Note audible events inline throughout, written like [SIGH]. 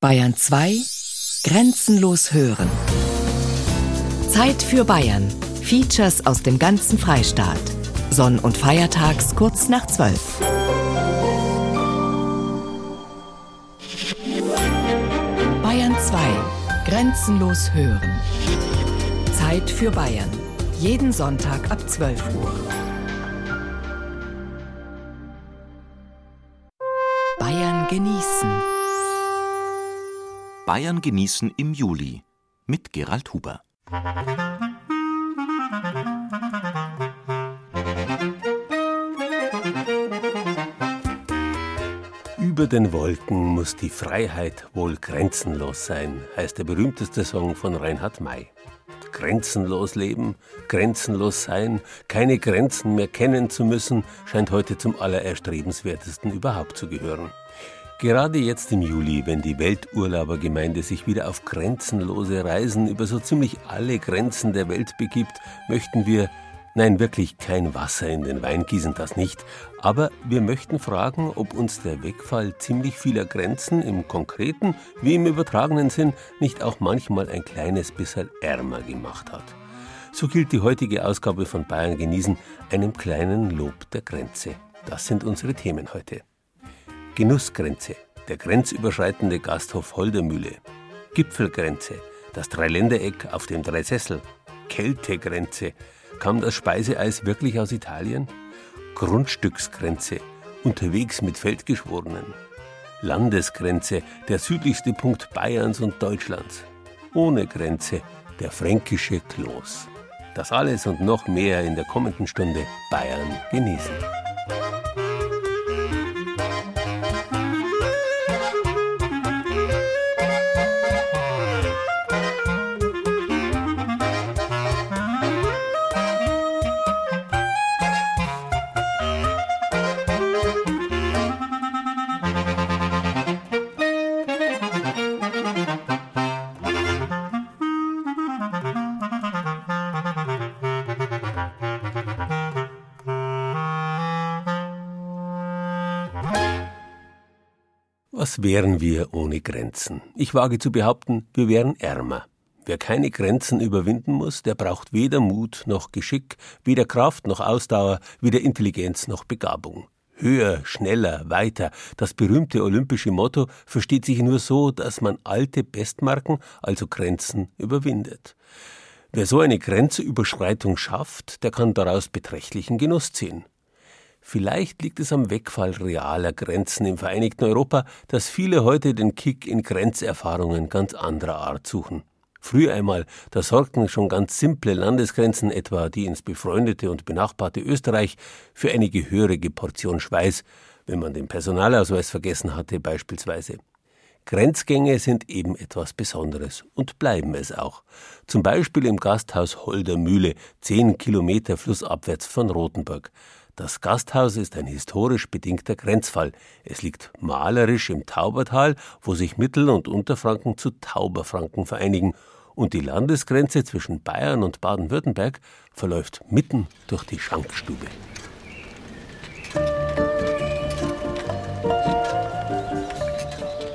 Bayern 2 Grenzenlos hören. Zeit für Bayern. Features aus dem ganzen Freistaat. Sonn- und Feiertags kurz nach 12. Bayern 2 Grenzenlos hören. Zeit für Bayern. Jeden Sonntag ab 12 Uhr. Bayern genießen. Bayern genießen im Juli mit Gerald Huber. Über den Wolken muss die Freiheit wohl grenzenlos sein, heißt der berühmteste Song von Reinhard May. Grenzenlos leben, grenzenlos sein, keine Grenzen mehr kennen zu müssen, scheint heute zum allererstrebenswertesten überhaupt zu gehören. Gerade jetzt im Juli, wenn die Welturlaubergemeinde sich wieder auf grenzenlose Reisen über so ziemlich alle Grenzen der Welt begibt, möchten wir Nein, wirklich kein Wasser in den Wein gießen, das nicht. Aber wir möchten fragen, ob uns der Wegfall ziemlich vieler Grenzen im konkreten wie im übertragenen Sinn nicht auch manchmal ein kleines bisschen ärmer gemacht hat. So gilt die heutige Ausgabe von Bayern genießen einem kleinen Lob der Grenze. Das sind unsere Themen heute. Genussgrenze, der grenzüberschreitende Gasthof Holdermühle. Gipfelgrenze, das Dreiländereck auf dem Dreisessel. Kältegrenze, Kam das Speiseeis wirklich aus Italien? Grundstücksgrenze, unterwegs mit Feldgeschworenen. Landesgrenze, der südlichste Punkt Bayerns und Deutschlands. Ohne Grenze, der fränkische Kloß. Das alles und noch mehr in der kommenden Stunde Bayern genießen. Wären wir ohne Grenzen? Ich wage zu behaupten, wir wären ärmer. Wer keine Grenzen überwinden muss, der braucht weder Mut noch Geschick, weder Kraft noch Ausdauer, weder Intelligenz noch Begabung. Höher, schneller, weiter. Das berühmte olympische Motto versteht sich nur so, dass man alte Bestmarken, also Grenzen, überwindet. Wer so eine Grenzüberschreitung schafft, der kann daraus beträchtlichen Genuss ziehen. Vielleicht liegt es am Wegfall realer Grenzen im vereinigten Europa, dass viele heute den Kick in Grenzerfahrungen ganz anderer Art suchen. Früher einmal, da sorgten schon ganz simple Landesgrenzen, etwa die ins befreundete und benachbarte Österreich, für eine gehörige Portion Schweiß, wenn man den Personalausweis vergessen hatte beispielsweise. Grenzgänge sind eben etwas Besonderes und bleiben es auch. Zum Beispiel im Gasthaus Holdermühle, zehn Kilometer flussabwärts von Rothenburg. Das Gasthaus ist ein historisch bedingter Grenzfall. Es liegt malerisch im Taubertal, wo sich Mittel- und Unterfranken zu Tauberfranken vereinigen. Und die Landesgrenze zwischen Bayern und Baden-Württemberg verläuft mitten durch die Schankstube.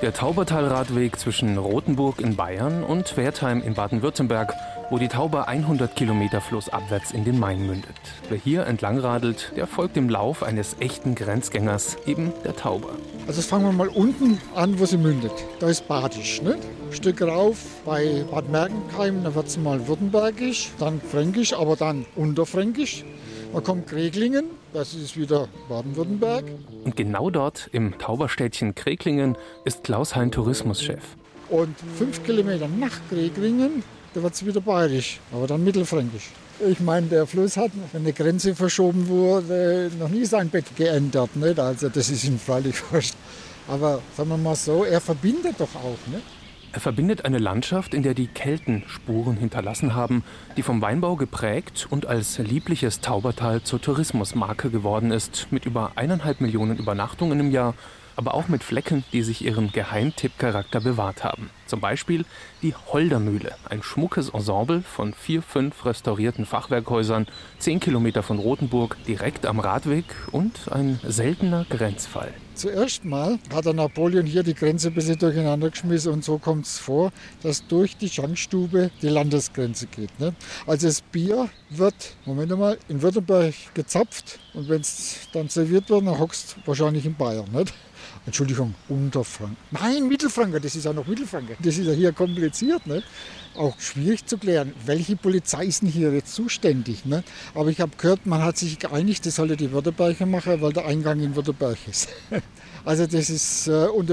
Der Taubertalradweg zwischen Rothenburg in Bayern und Wertheim in Baden-Württemberg wo die Tauber 100 Kilometer flussabwärts in den Main mündet. Wer hier entlang radelt, der folgt dem Lauf eines echten Grenzgängers, eben der Tauber. Also fangen wir mal unten an, wo sie mündet. Da ist Badisch? Ein Stück rauf bei Bad Mergentheim, da wird es mal württembergisch, dann fränkisch, aber dann unterfränkisch. Man kommt Kreglingen, das ist wieder Baden-Württemberg. Und genau dort im Tauberstädtchen Kreglingen ist Klaus Hein Tourismuschef. Und fünf Kilometer nach Kreglingen da wird es wieder bayerisch, aber dann mittelfränkisch. Ich meine, der Fluss hat, wenn eine Grenze verschoben wurde, noch nie sein Bett geändert. Nicht? Also das ist ihm freilich [LAUGHS] wurscht. Aber sagen wir mal so, er verbindet doch auch. Nicht? Er verbindet eine Landschaft, in der die Kelten Spuren hinterlassen haben, die vom Weinbau geprägt und als liebliches Taubertal zur Tourismusmarke geworden ist, mit über eineinhalb Millionen Übernachtungen im Jahr aber auch mit Flecken, die sich ihren Geheimtippcharakter bewahrt haben. Zum Beispiel die Holdermühle, ein schmuckes Ensemble von vier, fünf restaurierten Fachwerkhäusern, zehn Kilometer von Rothenburg, direkt am Radweg und ein seltener Grenzfall. Zuerst mal hat der Napoleon hier die Grenze ein bisschen durcheinander geschmissen und so kommt es vor, dass durch die Schankstube die Landesgrenze geht. Ne? Also das Bier wird, Moment mal, in Württemberg gezapft und wenn es dann serviert wird, dann hockst wahrscheinlich in Bayern. Nicht? Entschuldigung, Unterfranken. Nein, Mittelfranken, das ist ja noch Mittelfranken. Das ist ja hier kompliziert. Ne? Auch schwierig zu klären, welche Polizei ist denn hier jetzt zuständig. Ne? Aber ich habe gehört, man hat sich geeinigt, das sollte die Württemberger machen, weil der Eingang in Württemberg ist. [LAUGHS] Also das ist, äh, und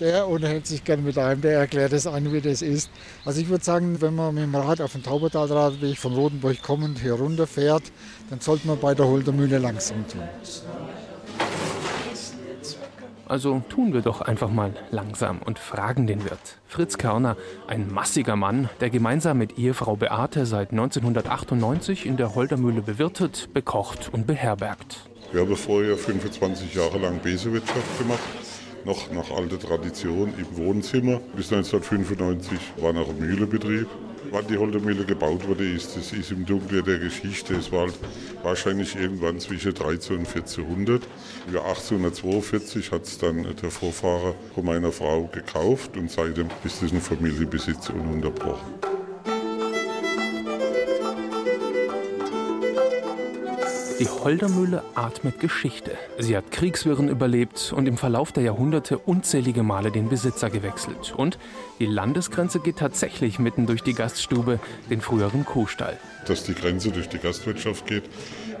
der unterhält sich gerne mit einem, der erklärt es an, wie das ist. Also ich würde sagen, wenn man mit dem Rad auf den Taubertalradweg von Rotenburg kommend hier runter fährt, dann sollte man bei der Holdermühle langsam tun. Also tun wir doch einfach mal langsam und fragen den Wirt. Fritz Körner, ein massiger Mann, der gemeinsam mit Ehefrau Beate seit 1998 in der Holdermühle bewirtet, bekocht und beherbergt. Ich habe vorher 25 Jahre lang Besewirtschaft gemacht, noch nach alter Tradition im Wohnzimmer. Bis 1995 war noch Mühlebetrieb. Wann die Holdermühle gebaut wurde, ist, das ist im Dunkel der Geschichte. Es war halt wahrscheinlich irgendwann zwischen 13 und 1400. Ja, 1842 hat es dann der Vorfahrer von meiner Frau gekauft und seitdem ist es ein Familienbesitz ununterbrochen. Die Holdermühle atmet Geschichte. Sie hat Kriegswirren überlebt und im Verlauf der Jahrhunderte unzählige Male den Besitzer gewechselt. Und die Landesgrenze geht tatsächlich mitten durch die Gaststube, den früheren Kuhstall. Dass die Grenze durch die Gastwirtschaft geht,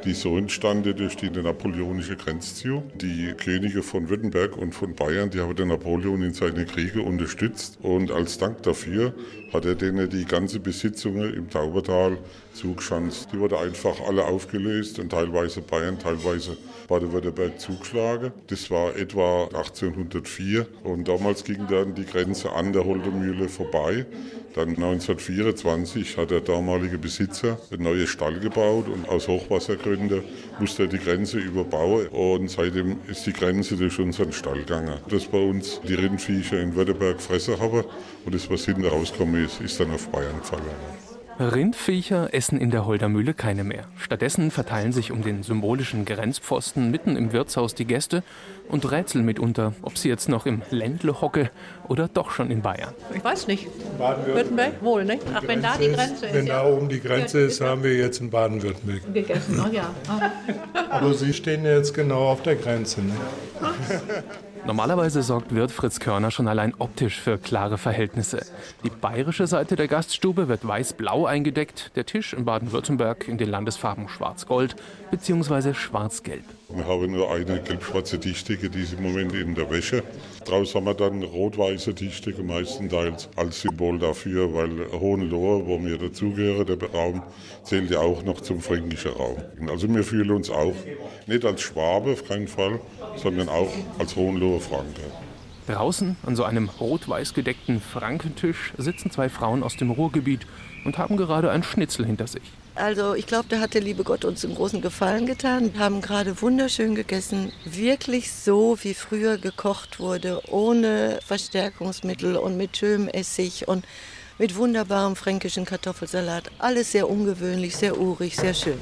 die so entstanden durch die napoleonische Grenzziehung. Die Könige von Württemberg und von Bayern, die haben den Napoleon in seine Kriege unterstützt und als Dank dafür hat er denen die ganze Besitzungen im Taubertal zugeschanzt. Die wurden einfach alle aufgelöst und teilweise Bayern, teilweise Baden-Württemberg zugeschlagen. Das war etwa 1804 und damals ging dann die Grenze an der Holdermühle vorbei. Dann 1924 hat der damalige Besitzer einen neuen Stall gebaut und aus Hochwassergründen musste er die Grenze überbauen und seitdem ist die Grenze durch unseren Stall gegangen. Dass bei uns die Rindviecher in Württemberg fressen haben und das, was hinten rauskommen ist, ist dann auf Bayern gefallen. Rindviecher essen in der Holdermühle keine mehr. Stattdessen verteilen sich um den symbolischen Grenzpfosten mitten im Wirtshaus die Gäste und rätseln mitunter, ob sie jetzt noch im Ländle hocke oder doch schon in Bayern. Ich weiß nicht. Baden-Württemberg wohl, nicht? Ach, wenn da die Grenze ist. Wenn da oben die Grenze ist, haben wir jetzt in Baden-Württemberg. Gegessen, oh ja. Aber Sie stehen jetzt genau auf der Grenze, ne? Normalerweise sorgt Wirt Fritz Körner schon allein optisch für klare Verhältnisse. Die bayerische Seite der Gaststube wird weiß-blau eingedeckt, der Tisch in Baden-Württemberg in den Landesfarben schwarz-gold bzw. schwarz-gelb. Wir haben nur eine gelb-schwarze Tischdecke, die ist im Moment in der Wäsche. Draußen haben wir dann rot-weiße Tischdecke, meistenteils als Symbol dafür, weil Hohenlohe, wo wir dazugehören, der Raum, zählt ja auch noch zum fränkischen Raum. Also wir fühlen uns auch nicht als Schwabe, auf keinen Fall, sondern auch als Hohenlohe Franke. Draußen an so einem rot-weiß gedeckten Frankentisch sitzen zwei Frauen aus dem Ruhrgebiet und haben gerade ein Schnitzel hinter sich. Also ich glaube, da hat der liebe Gott uns einen großen Gefallen getan. Wir haben gerade wunderschön gegessen. Wirklich so, wie früher gekocht wurde, ohne Verstärkungsmittel und mit schönem Essig und mit wunderbarem fränkischen Kartoffelsalat. Alles sehr ungewöhnlich, sehr urig, sehr schön.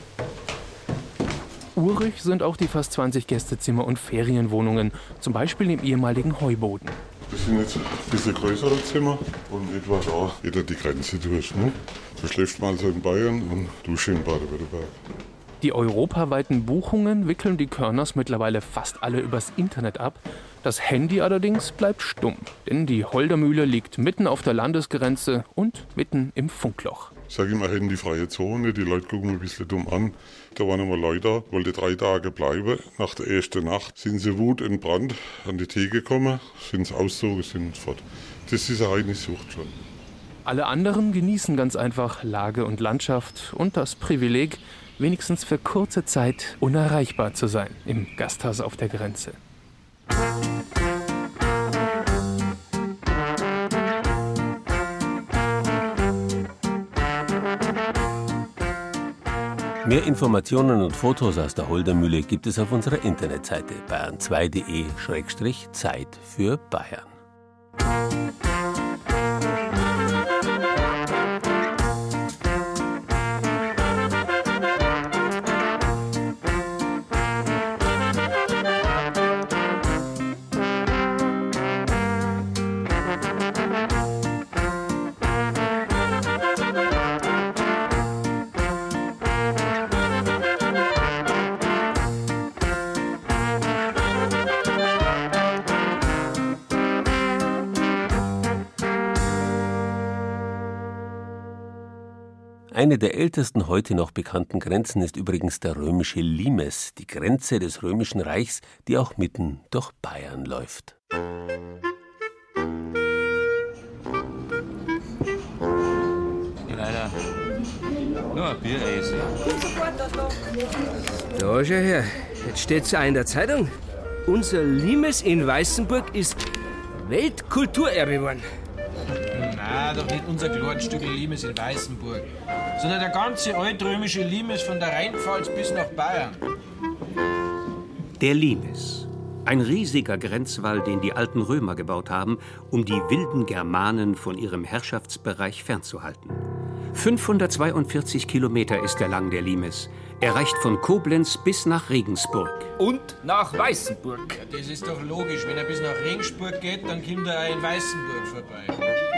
Urig sind auch die fast 20 Gästezimmer und Ferienwohnungen, zum Beispiel im ehemaligen Heuboden. Das sind jetzt ein bisschen größere Zimmer und etwa da geht er die Grenze durch. Ne? Da schläft man also in Bayern und dusche in Baden-Württemberg. Die europaweiten Buchungen wickeln die Körners mittlerweile fast alle übers Internet ab. Das Handy allerdings bleibt stumm, denn die Holdermühle liegt mitten auf der Landesgrenze und mitten im Funkloch. Ich sage immer handyfreie Zone, die Leute gucken ein bisschen dumm an. Da waren einmal Leute, wollte drei Tage bleiben. Nach der ersten Nacht sind sie wutentbrannt an die Tee gekommen, sind ausgezogen, sind fort. Das ist eine Sucht schon. Alle anderen genießen ganz einfach Lage und Landschaft und das Privileg, wenigstens für kurze Zeit unerreichbar zu sein im Gasthaus auf der Grenze. Mehr Informationen und Fotos aus der Holdermühle gibt es auf unserer Internetseite bayern2.de-zeit für Bayern. Eine der ältesten heute noch bekannten Grenzen ist übrigens der römische Limes, die Grenze des römischen Reichs, die auch mitten durch Bayern läuft. Leider. Nur ein Bier essen. Da, schau her. Jetzt steht's auch in der Zeitung. Unser Limes in Weißenburg ist Weltkulturerbe geworden. Nein, doch nicht unser kleines Stück Limes in Weißenburg, sondern der ganze altrömische Limes von der Rheinpfalz bis nach Bayern. Der Limes. Ein riesiger Grenzwall, den die alten Römer gebaut haben, um die wilden Germanen von ihrem Herrschaftsbereich fernzuhalten. 542 Kilometer ist er lang, der Limes. Er reicht von Koblenz bis nach Regensburg. Und nach Weißenburg. Ja, das ist doch logisch. Wenn er bis nach Regensburg geht, dann kommt er auch in Weißenburg vorbei.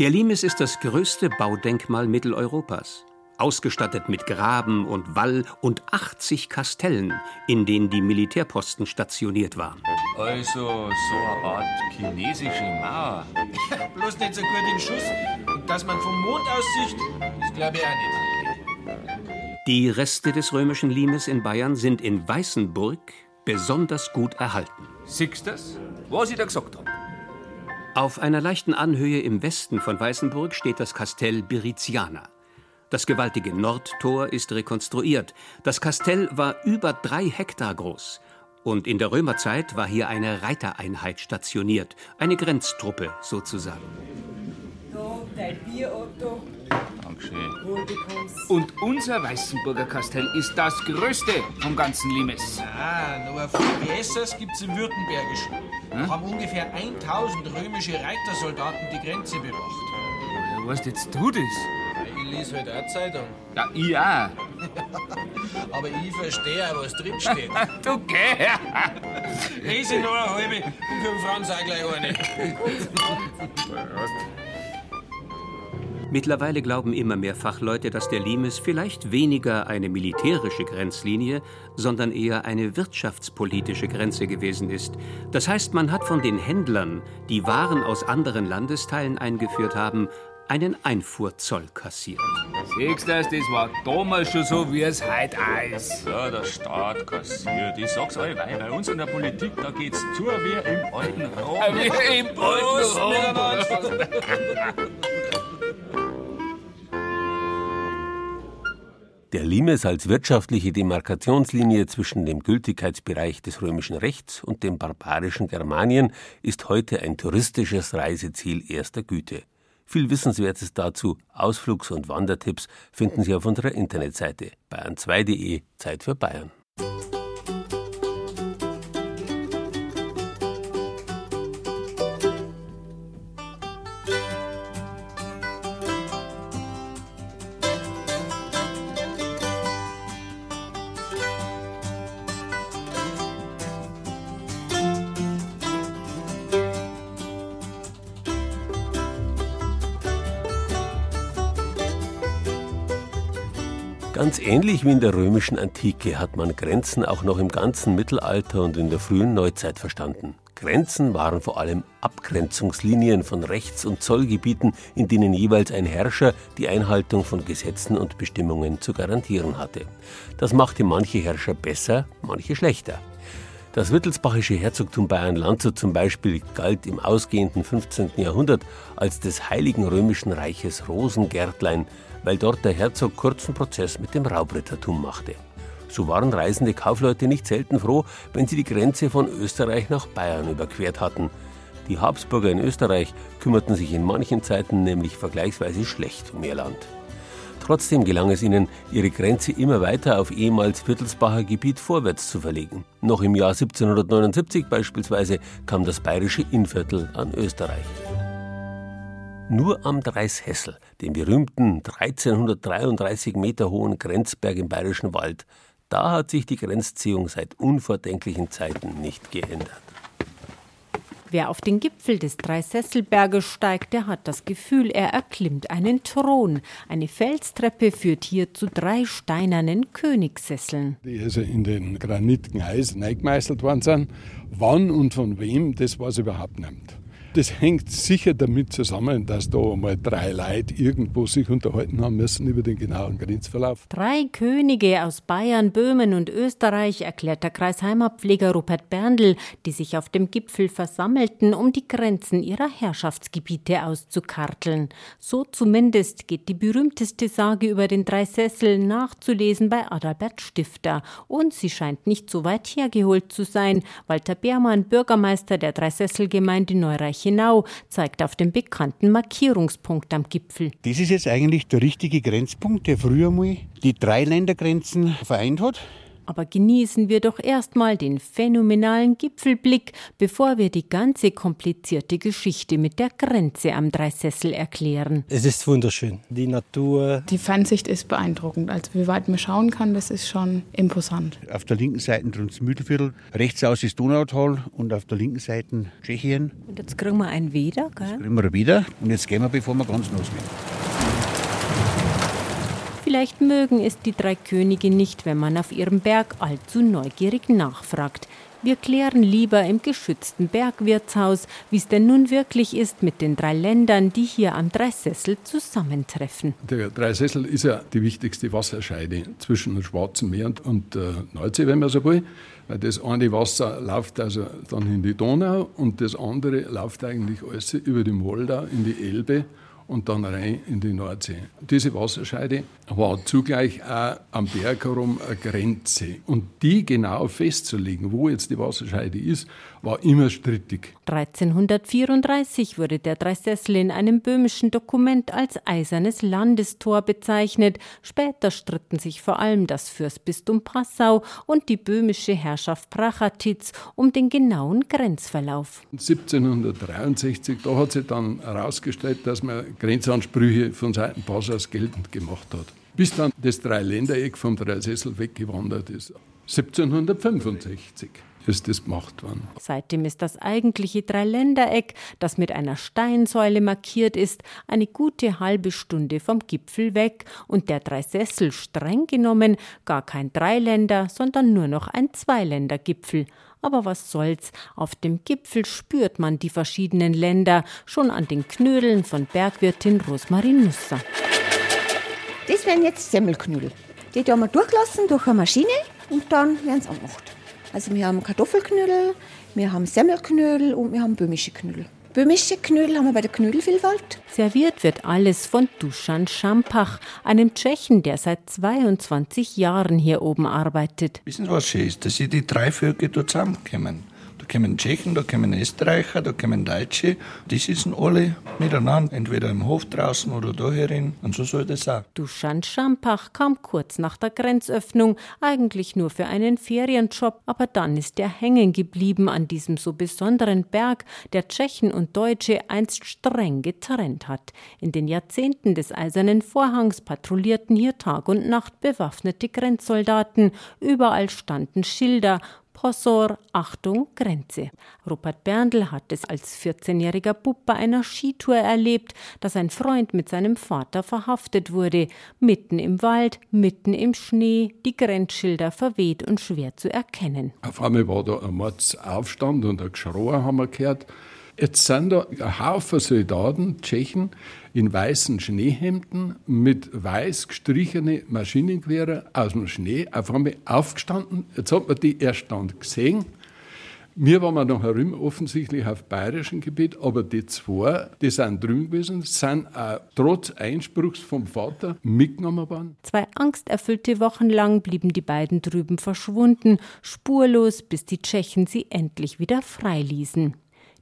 Der Limes ist das größte Baudenkmal Mitteleuropas. Ausgestattet mit Graben und Wall und 80 Kastellen, in denen die Militärposten stationiert waren. Also so eine Art chinesische Mauer. [LAUGHS] Bloß nicht so gut in Schuss. Und dass man vom Mond aus sieht, das glaube ich auch nicht. Die Reste des römischen Limes in Bayern sind in Weißenburg besonders gut erhalten. Siehst das? Was ich da gesagt habe. Auf einer leichten Anhöhe im Westen von Weißenburg steht das Kastell Biriziana. Das gewaltige Nordtor ist rekonstruiert. Das Kastell war über drei Hektar groß. Und in der Römerzeit war hier eine Reitereinheit stationiert, eine Grenztruppe sozusagen. Da, dein Bier, Otto. Dankeschön. Und unser Weißenburger Kastell ist das größte vom ganzen Limes. Ah, noch ein viel besseres gibt's im Württembergischen. Da haben ungefähr 1000 römische Reitersoldaten die Grenze bewacht. Woher weißt jetzt du das? Ich lese halt auch Zeitung. Ja, ich auch. [LAUGHS] Aber ich verstehe auch, was drinsteht. [LAUGHS] du geh! Lese noch eine halbe und für den Franz auch gleich eine. [LAUGHS] Mittlerweile glauben immer mehr Fachleute, dass der Limes vielleicht weniger eine militärische Grenzlinie, sondern eher eine wirtschaftspolitische Grenze gewesen ist. Das heißt, man hat von den Händlern, die Waren aus anderen Landesteilen eingeführt haben, einen Einfuhrzoll kassiert. Siehst du das? Das war damals schon so, wie es heute ist. Ja, der Staat kassiert. Ich sag's euch, weil bei uns in der Politik, da geht's zu wie im alten Rom. Wie im alten Rom. [LAUGHS] Der Limes als wirtschaftliche Demarkationslinie zwischen dem Gültigkeitsbereich des römischen Rechts und dem barbarischen Germanien ist heute ein touristisches Reiseziel erster Güte. Viel Wissenswertes dazu, Ausflugs- und Wandertipps finden Sie auf unserer Internetseite bayern2.de Zeit für Bayern. Ähnlich wie in der römischen Antike hat man Grenzen auch noch im ganzen Mittelalter und in der frühen Neuzeit verstanden. Grenzen waren vor allem Abgrenzungslinien von Rechts- und Zollgebieten, in denen jeweils ein Herrscher die Einhaltung von Gesetzen und Bestimmungen zu garantieren hatte. Das machte manche Herrscher besser, manche schlechter. Das wittelsbachische Herzogtum Bayern-Landshut zum Beispiel galt im ausgehenden 15. Jahrhundert als des Heiligen Römischen Reiches Rosengärtlein, weil dort der Herzog kurzen Prozess mit dem Raubrittertum machte. So waren reisende Kaufleute nicht selten froh, wenn sie die Grenze von Österreich nach Bayern überquert hatten. Die Habsburger in Österreich kümmerten sich in manchen Zeiten nämlich vergleichsweise schlecht um ihr Land. Trotzdem gelang es ihnen, ihre Grenze immer weiter auf ehemals Wittelsbacher Gebiet vorwärts zu verlegen. Noch im Jahr 1779 beispielsweise kam das bayerische Innviertel an Österreich. Nur am Dreishessel, dem berühmten 1333 Meter hohen Grenzberg im Bayerischen Wald, da hat sich die Grenzziehung seit unvordenklichen Zeiten nicht geändert. Wer auf den Gipfel des Dreisesselberges steigt, der hat das Gefühl, er erklimmt einen Thron. Eine Felstreppe führt hier zu drei steinernen Königssesseln. Die also in den granitigen Eisen eingemeißelt worden sind. Wann und von wem, das weiß überhaupt nicht. Das hängt sicher damit zusammen, dass da mal drei Leute irgendwo sich unterhalten haben müssen über den genauen Grenzverlauf. Drei Könige aus Bayern, Böhmen und Österreich, erklärt der Kreisheimatpfleger Rupert Berndl, die sich auf dem Gipfel versammelten, um die Grenzen ihrer Herrschaftsgebiete auszukarteln. So zumindest geht die berühmteste Sage über den drei Sessel nachzulesen bei Adalbert Stifter. Und sie scheint nicht so weit hergeholt zu sein. Walter Beermann, Bürgermeister der Dreisesselgemeinde Neureich Reichenau zeigt auf den bekannten Markierungspunkt am Gipfel. Das ist jetzt eigentlich der richtige Grenzpunkt, der früher mal die drei Ländergrenzen vereint hat. Aber genießen wir doch erstmal den phänomenalen Gipfelblick, bevor wir die ganze komplizierte Geschichte mit der Grenze am Dreisessel erklären. Es ist wunderschön. Die Natur. Die Fernsicht ist beeindruckend. Also wie weit man schauen kann, das ist schon imposant. Auf der linken Seite das Mühlviertel, rechts aus ist Donautal und auf der linken Seite Tschechien. Und jetzt kriegen wir einen wieder, gell? Jetzt kriegen wir wieder und jetzt gehen wir, bevor wir ganz losgehen. Vielleicht mögen es die drei Könige nicht, wenn man auf ihrem Berg allzu neugierig nachfragt. Wir klären lieber im geschützten Bergwirtshaus, wie es denn nun wirklich ist mit den drei Ländern, die hier am Dreisessel zusammentreffen. Der Dreisessel ist ja die wichtigste Wasserscheide zwischen dem Schwarzen Meer und, und äh, Nordsee, wenn man so will. Weil das eine Wasser läuft also dann in die Donau und das andere läuft eigentlich alles über die Moldau in die Elbe und dann rein in die Nordsee. Diese Wasserscheide war zugleich auch am Berg herum eine Grenze. Und die genau festzulegen, wo jetzt die Wasserscheide ist, war immer strittig. 1334 wurde der Dreisessel in einem böhmischen Dokument als eisernes Landestor bezeichnet. Später stritten sich vor allem das Fürstbistum Passau und die böhmische Herrschaft Prachatitz um den genauen Grenzverlauf. 1763, da hat sich dann herausgestellt, dass man Grenzansprüche von Seiten Passaus geltend gemacht hat bis dann das Dreiländereck vom Dreisessel weggewandert ist. 1765 ist das gemacht worden. Seitdem ist das eigentliche Dreiländereck, das mit einer Steinsäule markiert ist, eine gute halbe Stunde vom Gipfel weg und der Dreisessel streng genommen gar kein Dreiländer, sondern nur noch ein Zweiländergipfel. Aber was soll's, auf dem Gipfel spürt man die verschiedenen Länder schon an den Knödeln von Bergwirtin Rosmarin Nusser. Das wären jetzt Semmelknödel. Die haben wir durchlassen durch eine Maschine und dann werden sie angemacht. Also wir haben Kartoffelknödel, wir haben Semmelknödel und wir haben böhmische Knödel. Böhmische Knödel haben wir bei der Knödelvielfalt. Serviert wird alles von Dusan Schampach, einem Tschechen, der seit 22 Jahren hier oben arbeitet. Wissen Sie, was schön ist? Dass sie die drei Völker zusammenkommen kommen Tschechen, da kommen Österreicher, da kommen Deutsche. Die sitzen alle miteinander, entweder im Hof draußen oder da herin. Und so soll das auch. Duschan Schampach kam kurz nach der Grenzöffnung, eigentlich nur für einen Ferienjob, aber dann ist er hängen geblieben an diesem so besonderen Berg, der Tschechen und Deutsche einst streng getrennt hat. In den Jahrzehnten des Eisernen Vorhangs patrouillierten hier Tag und Nacht bewaffnete Grenzsoldaten. Überall standen Schilder Hossor, Achtung, Grenze. Rupert Berndl hat es als 14-jähriger Bub bei einer Skitour erlebt, dass ein Freund mit seinem Vater verhaftet wurde. Mitten im Wald, mitten im Schnee, die Grenzschilder verweht und schwer zu erkennen. Auf einmal war da ein Mordsaufstand und ein Geschrei haben wir gehört. Jetzt sind da ein Haufen Soldaten, Tschechen, in weißen Schneehemden mit weiß gestrichene Maschinengewehre aus dem Schnee auf einmal aufgestanden. Jetzt hat man die erst dann gesehen. Wir waren noch herum, offensichtlich auf bayerischem Gebiet, aber die zwei, die sind drüben gewesen, sind auch trotz Einspruchs vom Vater mitgenommen worden. Zwei angsterfüllte Wochen lang blieben die beiden drüben verschwunden, spurlos, bis die Tschechen sie endlich wieder freiließen.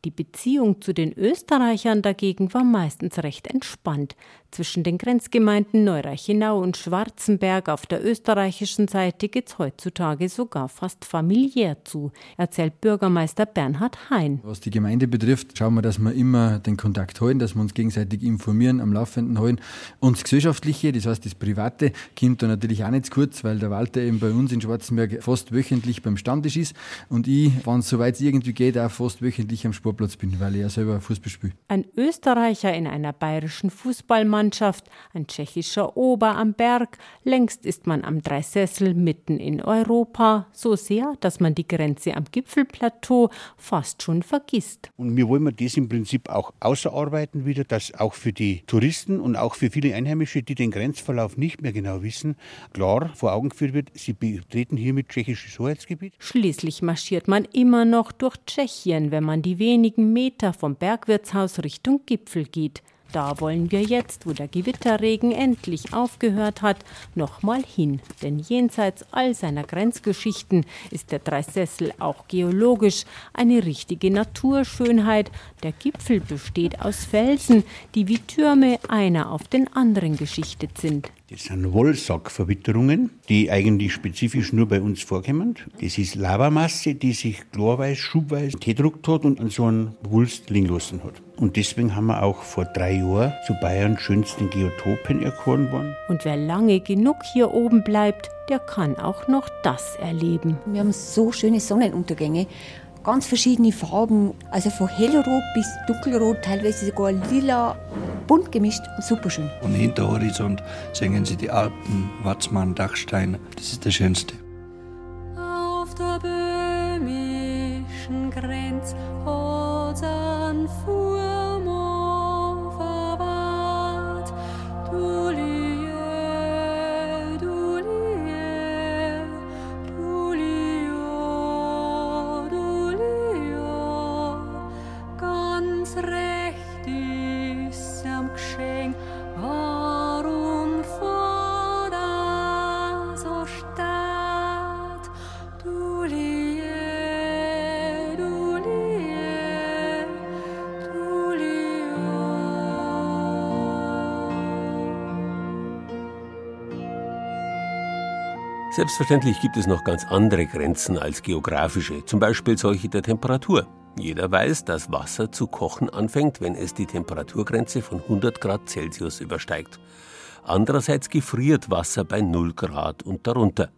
Die Beziehung zu den Österreichern dagegen war meistens recht entspannt. Zwischen den Grenzgemeinden Neureichenau und Schwarzenberg auf der österreichischen Seite geht's heutzutage sogar fast familiär zu, erzählt Bürgermeister Bernhard Hein. Was die Gemeinde betrifft, schauen wir, dass wir immer den Kontakt halten, dass wir uns gegenseitig informieren, am Laufenden halten. Und das Gesellschaftliche, das heißt das Private, kommt da natürlich auch nicht zu kurz, weil der Walter eben bei uns in Schwarzenberg fast wöchentlich beim Stammtisch ist und ich, wenn es soweit irgendwie geht, auch fast wöchentlich am Sportplatz bin, weil ich ja selber Fußball spiele. Ein Österreicher in einer bayerischen Fußballmannschaft Mannschaft, ein tschechischer Ober am Berg. Längst ist man am Dreisessel mitten in Europa, so sehr, dass man die Grenze am Gipfelplateau fast schon vergisst. Und wir wollen das im Prinzip auch außerarbeiten wieder, dass auch für die Touristen und auch für viele Einheimische, die den Grenzverlauf nicht mehr genau wissen, klar vor Augen geführt wird, sie betreten hiermit tschechisches Hoheitsgebiet. Schließlich marschiert man immer noch durch Tschechien, wenn man die wenigen Meter vom Bergwirtshaus Richtung Gipfel geht. Da wollen wir jetzt, wo der Gewitterregen endlich aufgehört hat, nochmal hin. Denn jenseits all seiner Grenzgeschichten ist der Dreisessel auch geologisch eine richtige Naturschönheit. Der Gipfel besteht aus Felsen, die wie Türme einer auf den anderen geschichtet sind. Das sind Wollsackverwitterungen, die eigentlich spezifisch nur bei uns vorkommen. Das ist Lavamasse, die sich klarweise, schubweise gedruckt hat und an so einen Wulst liegen lassen hat. Und deswegen haben wir auch vor drei Jahren zu Bayern schönsten Geotopen erkoren worden. Und wer lange genug hier oben bleibt, der kann auch noch das erleben. Wir haben so schöne Sonnenuntergänge ganz verschiedene Farben, also von hellrot bis dunkelrot, teilweise sogar lila, bunt gemischt, super schön. Und hinter Horizont sehen Sie die Alpen, Watzmann, Dachstein, das ist das Schönste. Auf der böhmischen Grenz hat Selbstverständlich gibt es noch ganz andere Grenzen als geografische, zum Beispiel solche der Temperatur. Jeder weiß, dass Wasser zu kochen anfängt, wenn es die Temperaturgrenze von 100 Grad Celsius übersteigt. Andererseits gefriert Wasser bei 0 Grad und darunter.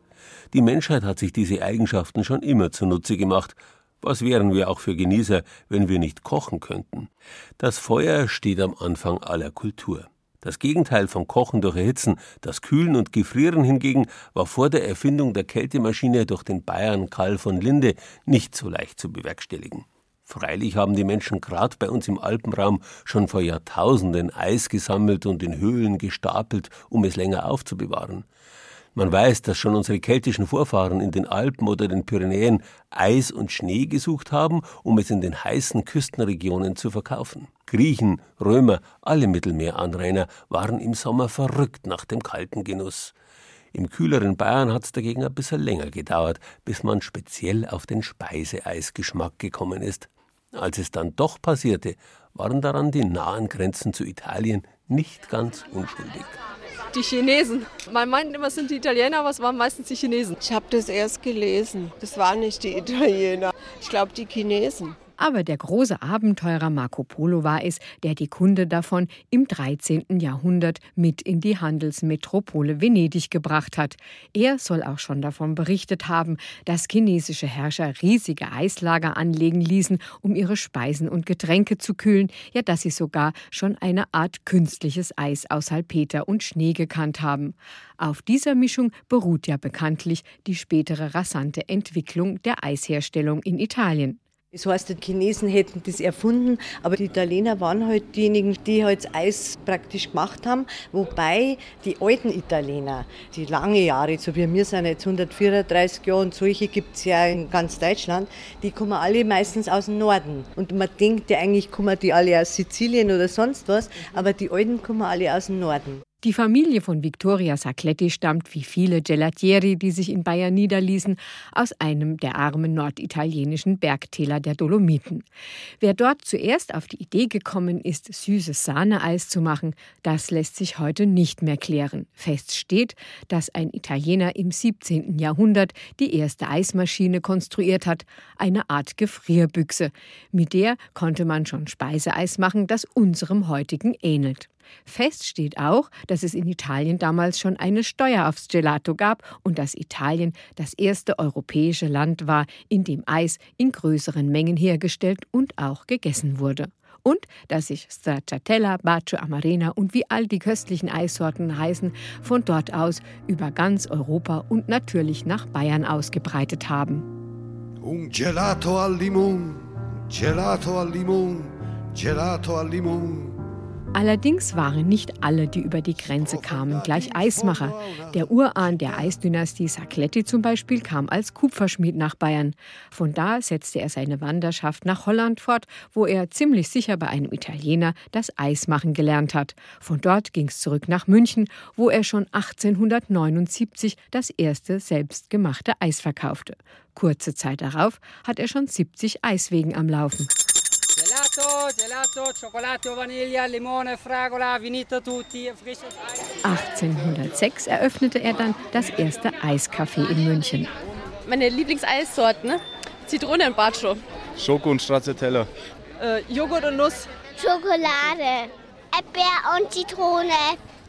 Die Menschheit hat sich diese Eigenschaften schon immer zunutze gemacht. Was wären wir auch für Genießer, wenn wir nicht kochen könnten? Das Feuer steht am Anfang aller Kultur. Das Gegenteil von Kochen durch Erhitzen, das Kühlen und Gefrieren hingegen, war vor der Erfindung der Kältemaschine durch den Bayern Karl von Linde nicht so leicht zu bewerkstelligen. Freilich haben die Menschen gerade bei uns im Alpenraum schon vor Jahrtausenden Eis gesammelt und in Höhlen gestapelt, um es länger aufzubewahren. Man weiß, dass schon unsere keltischen Vorfahren in den Alpen oder den Pyrenäen Eis und Schnee gesucht haben, um es in den heißen Küstenregionen zu verkaufen. Griechen, Römer, alle Mittelmeeranrainer waren im Sommer verrückt nach dem kalten Genuss. Im kühleren Bayern hat es dagegen ein bisschen länger gedauert, bis man speziell auf den Speiseeisgeschmack gekommen ist. Als es dann doch passierte, waren daran die nahen Grenzen zu Italien nicht ganz unschuldig. Die Chinesen. Man meint immer, es sind die Italiener, aber es waren meistens die Chinesen. Ich habe das erst gelesen. Das waren nicht die Italiener. Ich glaube, die Chinesen. Aber der große Abenteurer Marco Polo war es, der die Kunde davon im 13. Jahrhundert mit in die Handelsmetropole Venedig gebracht hat. Er soll auch schon davon berichtet haben, dass chinesische Herrscher riesige Eislager anlegen ließen, um ihre Speisen und Getränke zu kühlen, ja dass sie sogar schon eine Art künstliches Eis aus Salpeter und Schnee gekannt haben. Auf dieser Mischung beruht ja bekanntlich die spätere rasante Entwicklung der Eisherstellung in Italien. Das heißt, die Chinesen hätten das erfunden, aber die Italiener waren halt diejenigen, die halt das Eis praktisch gemacht haben. Wobei die alten Italiener, die lange Jahre, so wie wir sind jetzt 134 Jahre und solche gibt es ja in ganz Deutschland, die kommen alle meistens aus dem Norden. Und man denkt ja eigentlich kommen die alle aus Sizilien oder sonst was, aber die Alten kommen alle aus dem Norden. Die Familie von Vittoria Sacletti stammt wie viele Gelatieri, die sich in Bayern niederließen, aus einem der armen norditalienischen Bergtäler der Dolomiten. Wer dort zuerst auf die Idee gekommen ist, süßes Sahneeis zu machen, das lässt sich heute nicht mehr klären. Fest steht, dass ein Italiener im 17. Jahrhundert die erste Eismaschine konstruiert hat, eine Art Gefrierbüchse. Mit der konnte man schon Speiseeis machen, das unserem heutigen ähnelt. Fest steht auch, dass es in Italien damals schon eine Steuer aufs Gelato gab und dass Italien das erste europäische Land war, in dem Eis in größeren Mengen hergestellt und auch gegessen wurde. Und dass sich Stracciatella, Bacio Amarena und wie all die köstlichen Eissorten heißen, von dort aus über ganz Europa und natürlich nach Bayern ausgebreitet haben. Un gelato al limon, gelato al limon, gelato al limon. Allerdings waren nicht alle, die über die Grenze kamen, gleich Eismacher. Der Urahn der Eisdynastie Sacletti zum Beispiel kam als Kupferschmied nach Bayern. Von da setzte er seine Wanderschaft nach Holland fort, wo er ziemlich sicher bei einem Italiener das Eismachen gelernt hat. Von dort ging es zurück nach München, wo er schon 1879 das erste selbstgemachte Eis verkaufte. Kurze Zeit darauf hat er schon 70 Eiswegen am Laufen. 1806 eröffnete er dann das erste Eiscafé in München. Meine Lieblingseissorten, ne? Zitrone und Bacio. Schoko und Stracciatella. Äh, Joghurt und Nuss. Schokolade, Erdbeer und Zitrone.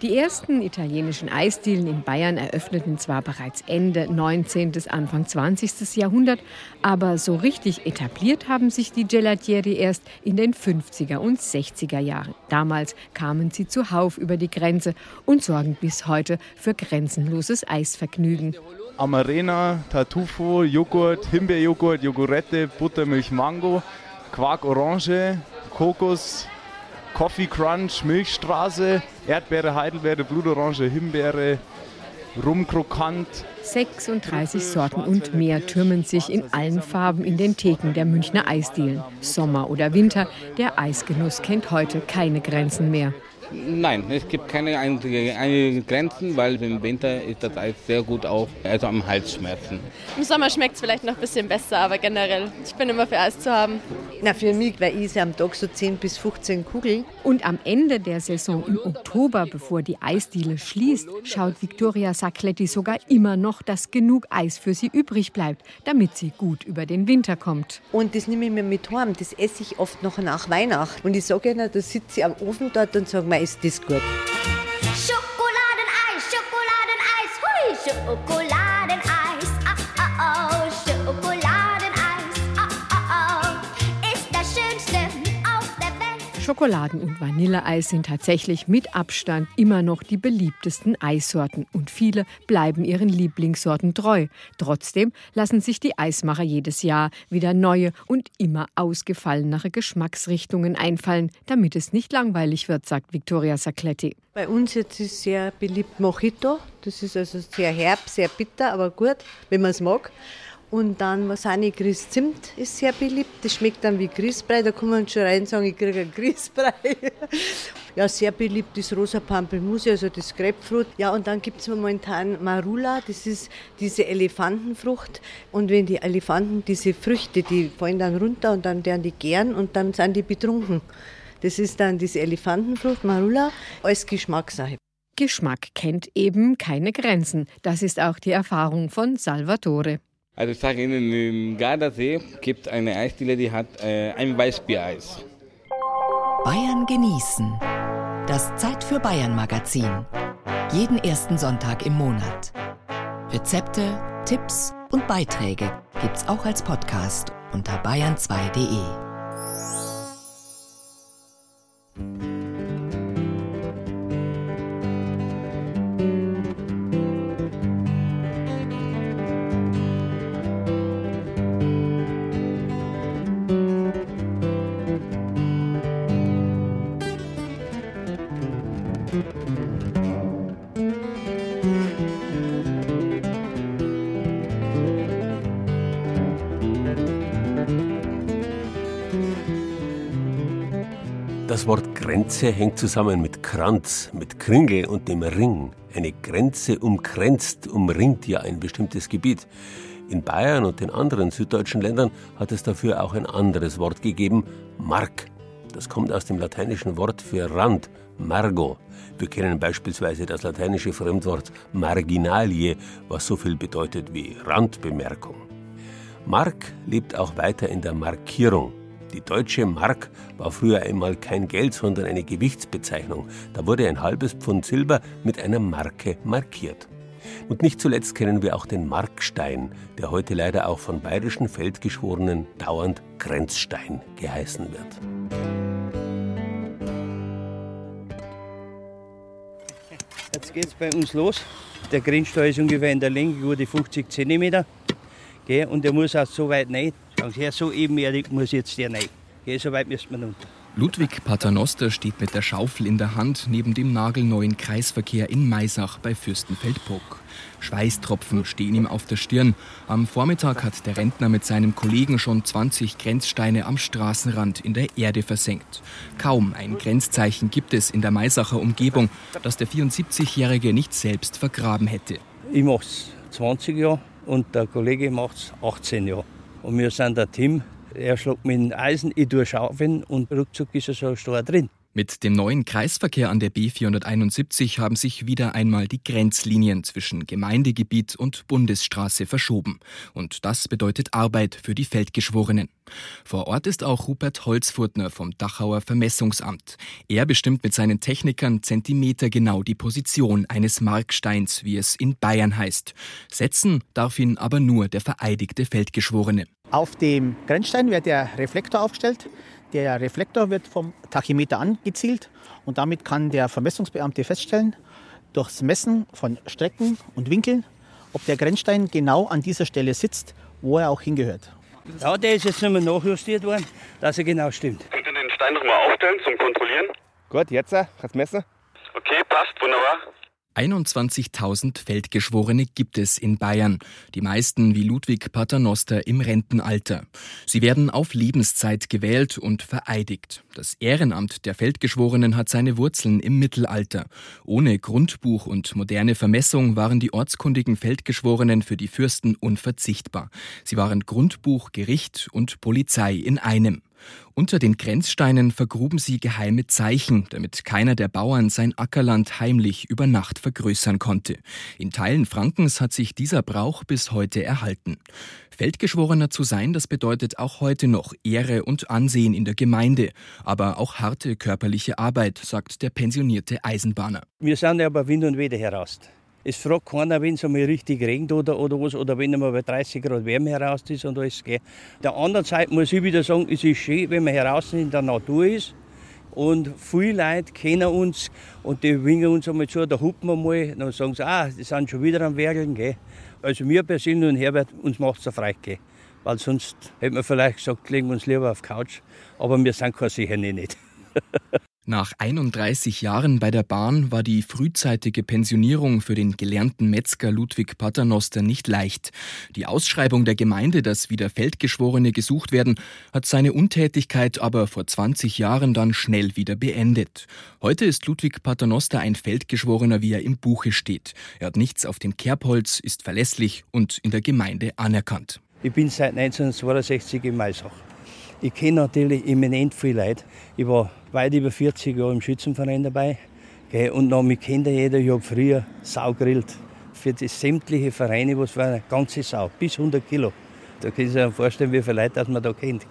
Die ersten italienischen Eisdielen in Bayern eröffneten zwar bereits Ende 19. bis Anfang 20. Jahrhundert, aber so richtig etabliert haben sich die Gelatieri erst in den 50er und 60er Jahren. Damals kamen sie zuhauf über die Grenze und sorgen bis heute für grenzenloses Eisvergnügen. Amarena, Tartufo, Joghurt, Himbeerjoghurt, Jogurette, Buttermilch, Mango, Quark, Orange, Kokos, Coffee Crunch, Milchstraße, Erdbeere, Heidelbeere, Blutorange, Himbeere, Rumkrokant. 36 Sorten und mehr türmen sich in allen Farben in den Theken der Münchner Eisdielen. Sommer oder Winter, der Eisgenuss kennt heute keine Grenzen mehr. Nein, es gibt keine einzige, einzige Grenzen, weil im Winter ist das Eis sehr gut auch, also am Halsschmerzen. Im Sommer schmeckt es vielleicht noch ein bisschen besser, aber generell, ich bin immer für Eis zu haben. Na, für mich, weil ich am Tag so 10 bis 15 Kugeln. Und am Ende der Saison im Oktober, bevor die Eisdiele schließt, schaut Victoria Sacletti sogar immer noch, dass genug Eis für sie übrig bleibt, damit sie gut über den Winter kommt. Und das nehme ich mir mit heim. Das esse ich oft noch nach Weihnachten. Und ich sage ihnen, da sitze ich am Ofen dort und sage mir, ist das gut. Schokoladeneis, Schokoladeneis, hui, Schokoladeneis, Schokoladen- und Vanilleeis sind tatsächlich mit Abstand immer noch die beliebtesten Eissorten und viele bleiben ihren Lieblingssorten treu. Trotzdem lassen sich die Eismacher jedes Jahr wieder neue und immer ausgefallenere Geschmacksrichtungen einfallen, damit es nicht langweilig wird, sagt Victoria Sacletti. Bei uns jetzt ist sehr beliebt Mojito. Das ist also sehr herb, sehr bitter, aber gut, wenn man es mag. Und dann Masani Grieß Zimt ist sehr beliebt. Das schmeckt dann wie Grießbrei. Da kann man schon rein sagen, ich kriege einen Grießbrei. [LAUGHS] ja, sehr beliebt ist rosa Pampelmuse, also das Grapefruit. Ja, und dann gibt es momentan Marula, das ist diese Elefantenfrucht. Und wenn die Elefanten, diese Früchte, die fallen dann runter und dann werden die gären und dann sind die betrunken. Das ist dann diese Elefantenfrucht, Marula, als Geschmackssache. Geschmack kennt eben keine Grenzen. Das ist auch die Erfahrung von Salvatore. Also ich sage Ihnen, im Gardasee gibt es eine Eisdiele, die hat äh, ein Weißbiereis. Bayern genießen. Das Zeit für Bayern Magazin. Jeden ersten Sonntag im Monat. Rezepte, Tipps und Beiträge gibt's auch als Podcast unter bayern2.de. Grenze hängt zusammen mit Kranz, mit Kringel und dem Ring. Eine Grenze umgrenzt, umringt ja ein bestimmtes Gebiet. In Bayern und den anderen süddeutschen Ländern hat es dafür auch ein anderes Wort gegeben, Mark. Das kommt aus dem lateinischen Wort für Rand, Margo. Wir kennen beispielsweise das lateinische Fremdwort Marginalie, was so viel bedeutet wie Randbemerkung. Mark lebt auch weiter in der Markierung. Die deutsche Mark war früher einmal kein Geld, sondern eine Gewichtsbezeichnung. Da wurde ein halbes Pfund Silber mit einer Marke markiert. Und nicht zuletzt kennen wir auch den Markstein, der heute leider auch von bayerischen Feldgeschworenen dauernd Grenzstein geheißen wird. Jetzt geht es bei uns los. Der Grenzstall ist ungefähr in der Länge gute 50 cm. Und der muss auch so weit rein. Schauen Sie so ebenerdig muss jetzt der rein. Gell, so weit müsste man runter. Ludwig Paternoster steht mit der Schaufel in der Hand neben dem nagelneuen Kreisverkehr in Maisach bei Fürstenfeldbruck. Schweißtropfen stehen ihm auf der Stirn. Am Vormittag hat der Rentner mit seinem Kollegen schon 20 Grenzsteine am Straßenrand in der Erde versenkt. Kaum ein Grenzzeichen gibt es in der Maisacher Umgebung, das der 74-Jährige nicht selbst vergraben hätte. Ich mache es 20 Jahre und der Kollege macht es 18 Jahre. Und wir sind ein Team. Er schlägt mit dem Eisen, ich tue schaufeln und ruckzuck ist er so Stor drin. Mit dem neuen Kreisverkehr an der B471 haben sich wieder einmal die Grenzlinien zwischen Gemeindegebiet und Bundesstraße verschoben. Und das bedeutet Arbeit für die Feldgeschworenen. Vor Ort ist auch Rupert Holzfurtner vom Dachauer Vermessungsamt. Er bestimmt mit seinen Technikern zentimetergenau die Position eines Marksteins, wie es in Bayern heißt. Setzen darf ihn aber nur der vereidigte Feldgeschworene. Auf dem Grenzstein wird der Reflektor aufgestellt. Der Reflektor wird vom Tachymeter angezielt und damit kann der Vermessungsbeamte feststellen, durchs Messen von Strecken und Winkeln, ob der Grenzstein genau an dieser Stelle sitzt, wo er auch hingehört. Ja, der ist jetzt nochmal nachjustiert worden, dass er genau stimmt. Könnt ihr den Stein nochmal aufstellen zum Kontrollieren? Gut, jetzt äh, kannst messen. Okay, passt, wunderbar. 21.000 Feldgeschworene gibt es in Bayern, die meisten wie Ludwig Paternoster im Rentenalter. Sie werden auf Lebenszeit gewählt und vereidigt. Das Ehrenamt der Feldgeschworenen hat seine Wurzeln im Mittelalter. Ohne Grundbuch und moderne Vermessung waren die ortskundigen Feldgeschworenen für die Fürsten unverzichtbar. Sie waren Grundbuch, Gericht und Polizei in einem. Unter den Grenzsteinen vergruben sie geheime Zeichen, damit keiner der Bauern sein Ackerland heimlich über Nacht vergrößern konnte. In Teilen Frankens hat sich dieser Brauch bis heute erhalten. Feldgeschworener zu sein, das bedeutet auch heute noch Ehre und Ansehen in der Gemeinde, aber auch harte körperliche Arbeit, sagt der pensionierte Eisenbahner. Wir sind aber Wind und Wetter heraus. Es fragt keiner, wenn es einmal richtig regnet oder, oder was, oder wenn einmal bei 30 Grad Wärme heraus ist und alles. Gell. Der anderen Zeit muss ich wieder sagen, es ist schön, wenn man heraus in der Natur ist. Und viele Leute kennen uns und die winken uns einmal zu, da hupen wir mal, dann sagen sie, ah, die sind schon wieder am Werkeln. Gell. Also mir persönlich und Herbert, uns macht es frei. Gell. Weil sonst hätten wir vielleicht gesagt, legen wir uns lieber auf Couch. Aber wir sind kein sicher nicht. [LAUGHS] Nach 31 Jahren bei der Bahn war die frühzeitige Pensionierung für den gelernten Metzger Ludwig Paternoster nicht leicht. Die Ausschreibung der Gemeinde, dass wieder Feldgeschworene gesucht werden, hat seine Untätigkeit aber vor 20 Jahren dann schnell wieder beendet. Heute ist Ludwig Paternoster ein Feldgeschworener, wie er im Buche steht. Er hat nichts auf dem Kerbholz, ist verlässlich und in der Gemeinde anerkannt. Ich bin seit 1962 in Maisach. Ich kenne natürlich eminent viele Leute. Ich war weit über 40 Jahre im Schützenverein dabei. Und noch mich kennt jeder. Ich habe früher Sau grillt. Für die sämtliche Vereine, was war eine ganze Sau, bis 100 Kilo. Da können Sie sich vorstellen, wie viele Leute das man da kennt.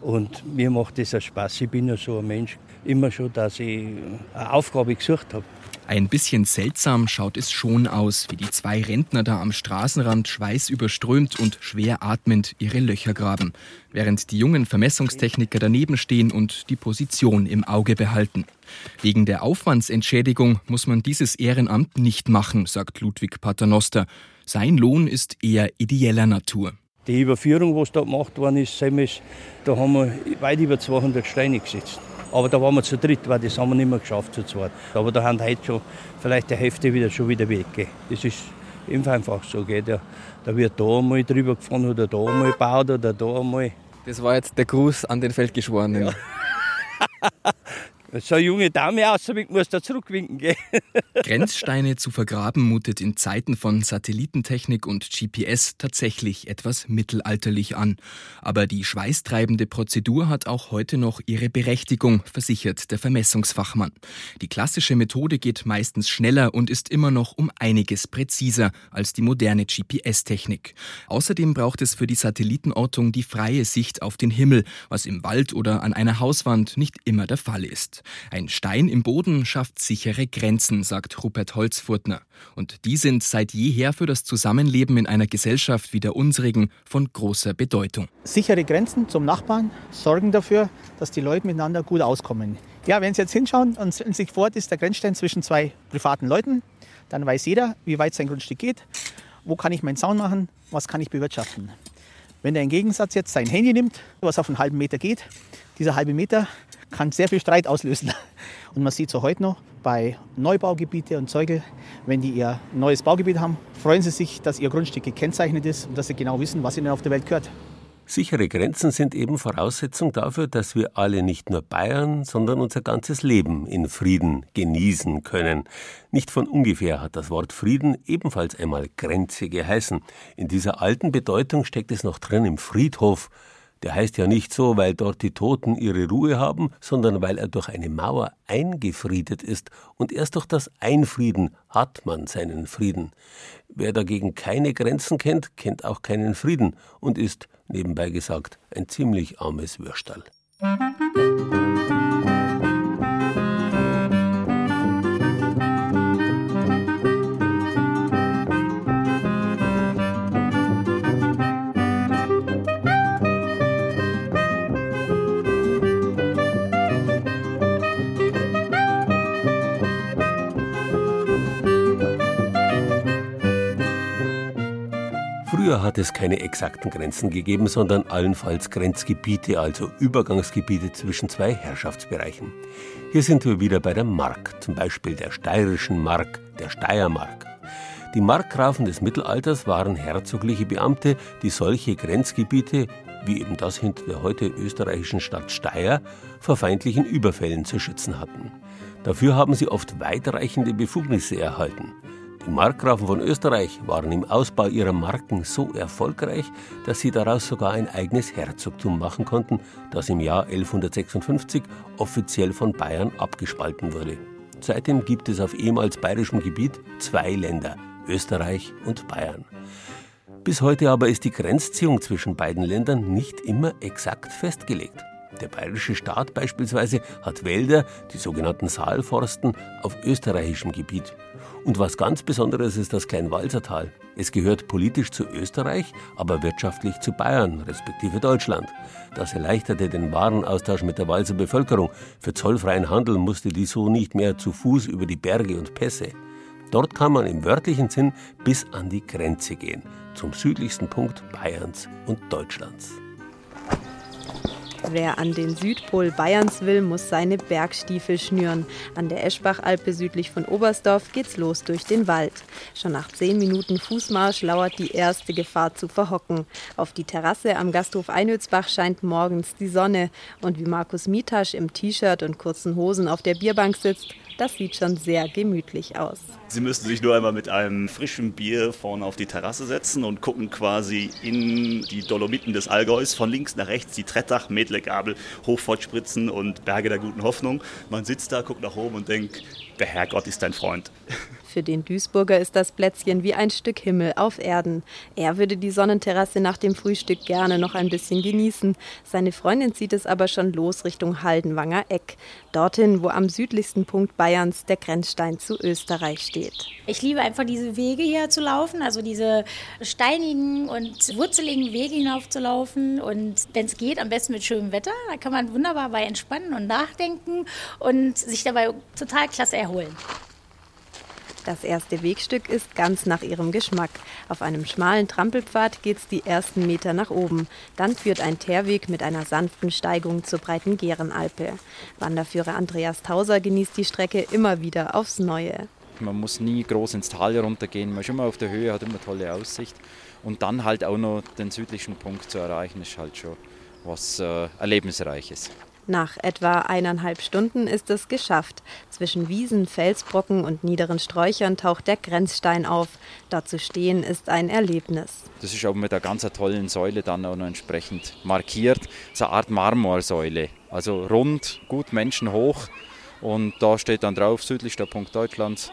Und mir macht das auch Spaß. Ich bin ja so ein Mensch, immer schon, dass ich eine Aufgabe gesucht habe. Ein bisschen seltsam schaut es schon aus, wie die zwei Rentner da am Straßenrand schweißüberströmt und schwer atmend ihre Löcher graben, während die jungen Vermessungstechniker daneben stehen und die Position im Auge behalten. Wegen der Aufwandsentschädigung muss man dieses Ehrenamt nicht machen, sagt Ludwig Paternoster. Sein Lohn ist eher ideeller Natur. Die Überführung, was da gemacht worden ist, da haben wir weit über 200 Steine gesetzt. Aber da waren wir zu dritt, weil das haben wir nicht mehr geschafft zu zweit. Aber da haben heute schon vielleicht die Hälfte wieder, schon wieder weg. Gell. Das ist einfach so. Gell. Da, da wird da einmal drüber gefahren oder da einmal gebaut oder da einmal. Das war jetzt der Gruß an den Feldgeschworenen. Ja. [LAUGHS] So eine junge Dame auswinken, muss da zurückwinken. Gell? [LAUGHS] Grenzsteine zu vergraben mutet in Zeiten von Satellitentechnik und GPS tatsächlich etwas mittelalterlich an. Aber die schweißtreibende Prozedur hat auch heute noch ihre Berechtigung, versichert der Vermessungsfachmann. Die klassische Methode geht meistens schneller und ist immer noch um einiges präziser als die moderne GPS-Technik. Außerdem braucht es für die Satellitenortung die freie Sicht auf den Himmel, was im Wald oder an einer Hauswand nicht immer der Fall ist. Ein Stein im Boden schafft sichere Grenzen, sagt Rupert Holzfurtner. Und die sind seit jeher für das Zusammenleben in einer Gesellschaft wie der unsrigen von großer Bedeutung. Sichere Grenzen zum Nachbarn sorgen dafür, dass die Leute miteinander gut auskommen. Ja, wenn Sie jetzt hinschauen und sich das ist der Grenzstein zwischen zwei privaten Leuten, dann weiß jeder, wie weit sein Grundstück geht, wo kann ich meinen Zaun machen, was kann ich bewirtschaften. Wenn er im Gegensatz jetzt sein Handy nimmt, was auf einen halben Meter geht, dieser halbe Meter kann sehr viel Streit auslösen. [LAUGHS] Und man sieht so heute noch bei Neubaugebiete und Zeugel, wenn die ihr neues Baugebiet haben, freuen sie sich, dass ihr Grundstück gekennzeichnet ist und dass sie genau wissen, was ihnen auf der Welt gehört. Sichere Grenzen sind eben Voraussetzung dafür, dass wir alle nicht nur Bayern, sondern unser ganzes Leben in Frieden genießen können. Nicht von ungefähr hat das Wort Frieden ebenfalls einmal Grenze geheißen. In dieser alten Bedeutung steckt es noch drin im Friedhof, der heißt ja nicht so, weil dort die Toten ihre Ruhe haben, sondern weil er durch eine Mauer eingefriedet ist, und erst durch das Einfrieden hat man seinen Frieden. Wer dagegen keine Grenzen kennt, kennt auch keinen Frieden und ist, nebenbei gesagt, ein ziemlich armes Würstal. Früher hat es keine exakten Grenzen gegeben, sondern allenfalls Grenzgebiete, also Übergangsgebiete zwischen zwei Herrschaftsbereichen. Hier sind wir wieder bei der Mark, zum Beispiel der steirischen Mark, der Steiermark. Die Markgrafen des Mittelalters waren herzogliche Beamte, die solche Grenzgebiete, wie eben das hinter der heute österreichischen Stadt Steyr, vor feindlichen Überfällen zu schützen hatten. Dafür haben sie oft weitreichende Befugnisse erhalten. Die Markgrafen von Österreich waren im Ausbau ihrer Marken so erfolgreich, dass sie daraus sogar ein eigenes Herzogtum machen konnten, das im Jahr 1156 offiziell von Bayern abgespalten wurde. Seitdem gibt es auf ehemals bayerischem Gebiet zwei Länder, Österreich und Bayern. Bis heute aber ist die Grenzziehung zwischen beiden Ländern nicht immer exakt festgelegt. Der bayerische Staat beispielsweise hat Wälder, die sogenannten Saalforsten, auf österreichischem Gebiet. Und was ganz Besonderes ist das Kleinwalsertal. Es gehört politisch zu Österreich, aber wirtschaftlich zu Bayern, respektive Deutschland. Das erleichterte den Warenaustausch mit der Walser Bevölkerung. Für zollfreien Handel musste die so nicht mehr zu Fuß über die Berge und Pässe. Dort kann man im wörtlichen Sinn bis an die Grenze gehen, zum südlichsten Punkt Bayerns und Deutschlands. Wer an den Südpol Bayerns will, muss seine Bergstiefel schnüren. An der Eschbachalpe südlich von Oberstdorf geht's los durch den Wald. Schon nach zehn Minuten Fußmarsch lauert die erste Gefahr zu verhocken. Auf die Terrasse am Gasthof Einötzbach scheint morgens die Sonne. Und wie Markus Mietasch im T-Shirt und kurzen Hosen auf der Bierbank sitzt, das sieht schon sehr gemütlich aus. Sie müssen sich nur einmal mit einem frischen Bier vorne auf die Terrasse setzen und gucken quasi in die Dolomiten des Allgäus von links nach rechts die Trettach, Medlegabel, Hochfortspritzen und Berge der guten Hoffnung. Man sitzt da, guckt nach oben und denkt, der Herrgott ist dein Freund. Für den Duisburger ist das Plätzchen wie ein Stück Himmel auf Erden. Er würde die Sonnenterrasse nach dem Frühstück gerne noch ein bisschen genießen. Seine Freundin zieht es aber schon los Richtung Haldenwanger Eck. Dorthin, wo am südlichsten Punkt Bayerns der Grenzstein zu Österreich steht. Ich liebe einfach diese Wege hier zu laufen, also diese steinigen und wurzeligen Wege hinaufzulaufen. Und wenn es geht, am besten mit schönem Wetter. Da kann man wunderbar bei entspannen und nachdenken und sich dabei total klasse erholen. Das erste Wegstück ist ganz nach ihrem Geschmack. Auf einem schmalen Trampelpfad geht's die ersten Meter nach oben. Dann führt ein Teerweg mit einer sanften Steigung zur breiten Gärenalpe. Wanderführer Andreas Tauser genießt die Strecke immer wieder aufs Neue. Man muss nie groß ins Tal runtergehen. Man ist immer auf der Höhe, hat immer tolle Aussicht. Und dann halt auch noch den südlichen Punkt zu erreichen, ist halt schon was äh, Erlebnisreiches. Nach etwa eineinhalb Stunden ist es geschafft. Zwischen Wiesen, Felsbrocken und niederen Sträuchern taucht der Grenzstein auf. Da zu stehen ist ein Erlebnis. Das ist auch mit einer ganz tollen Säule dann auch noch entsprechend markiert. So eine Art Marmorsäule. Also rund, gut menschenhoch. Und da steht dann drauf, südlichster Punkt Deutschlands.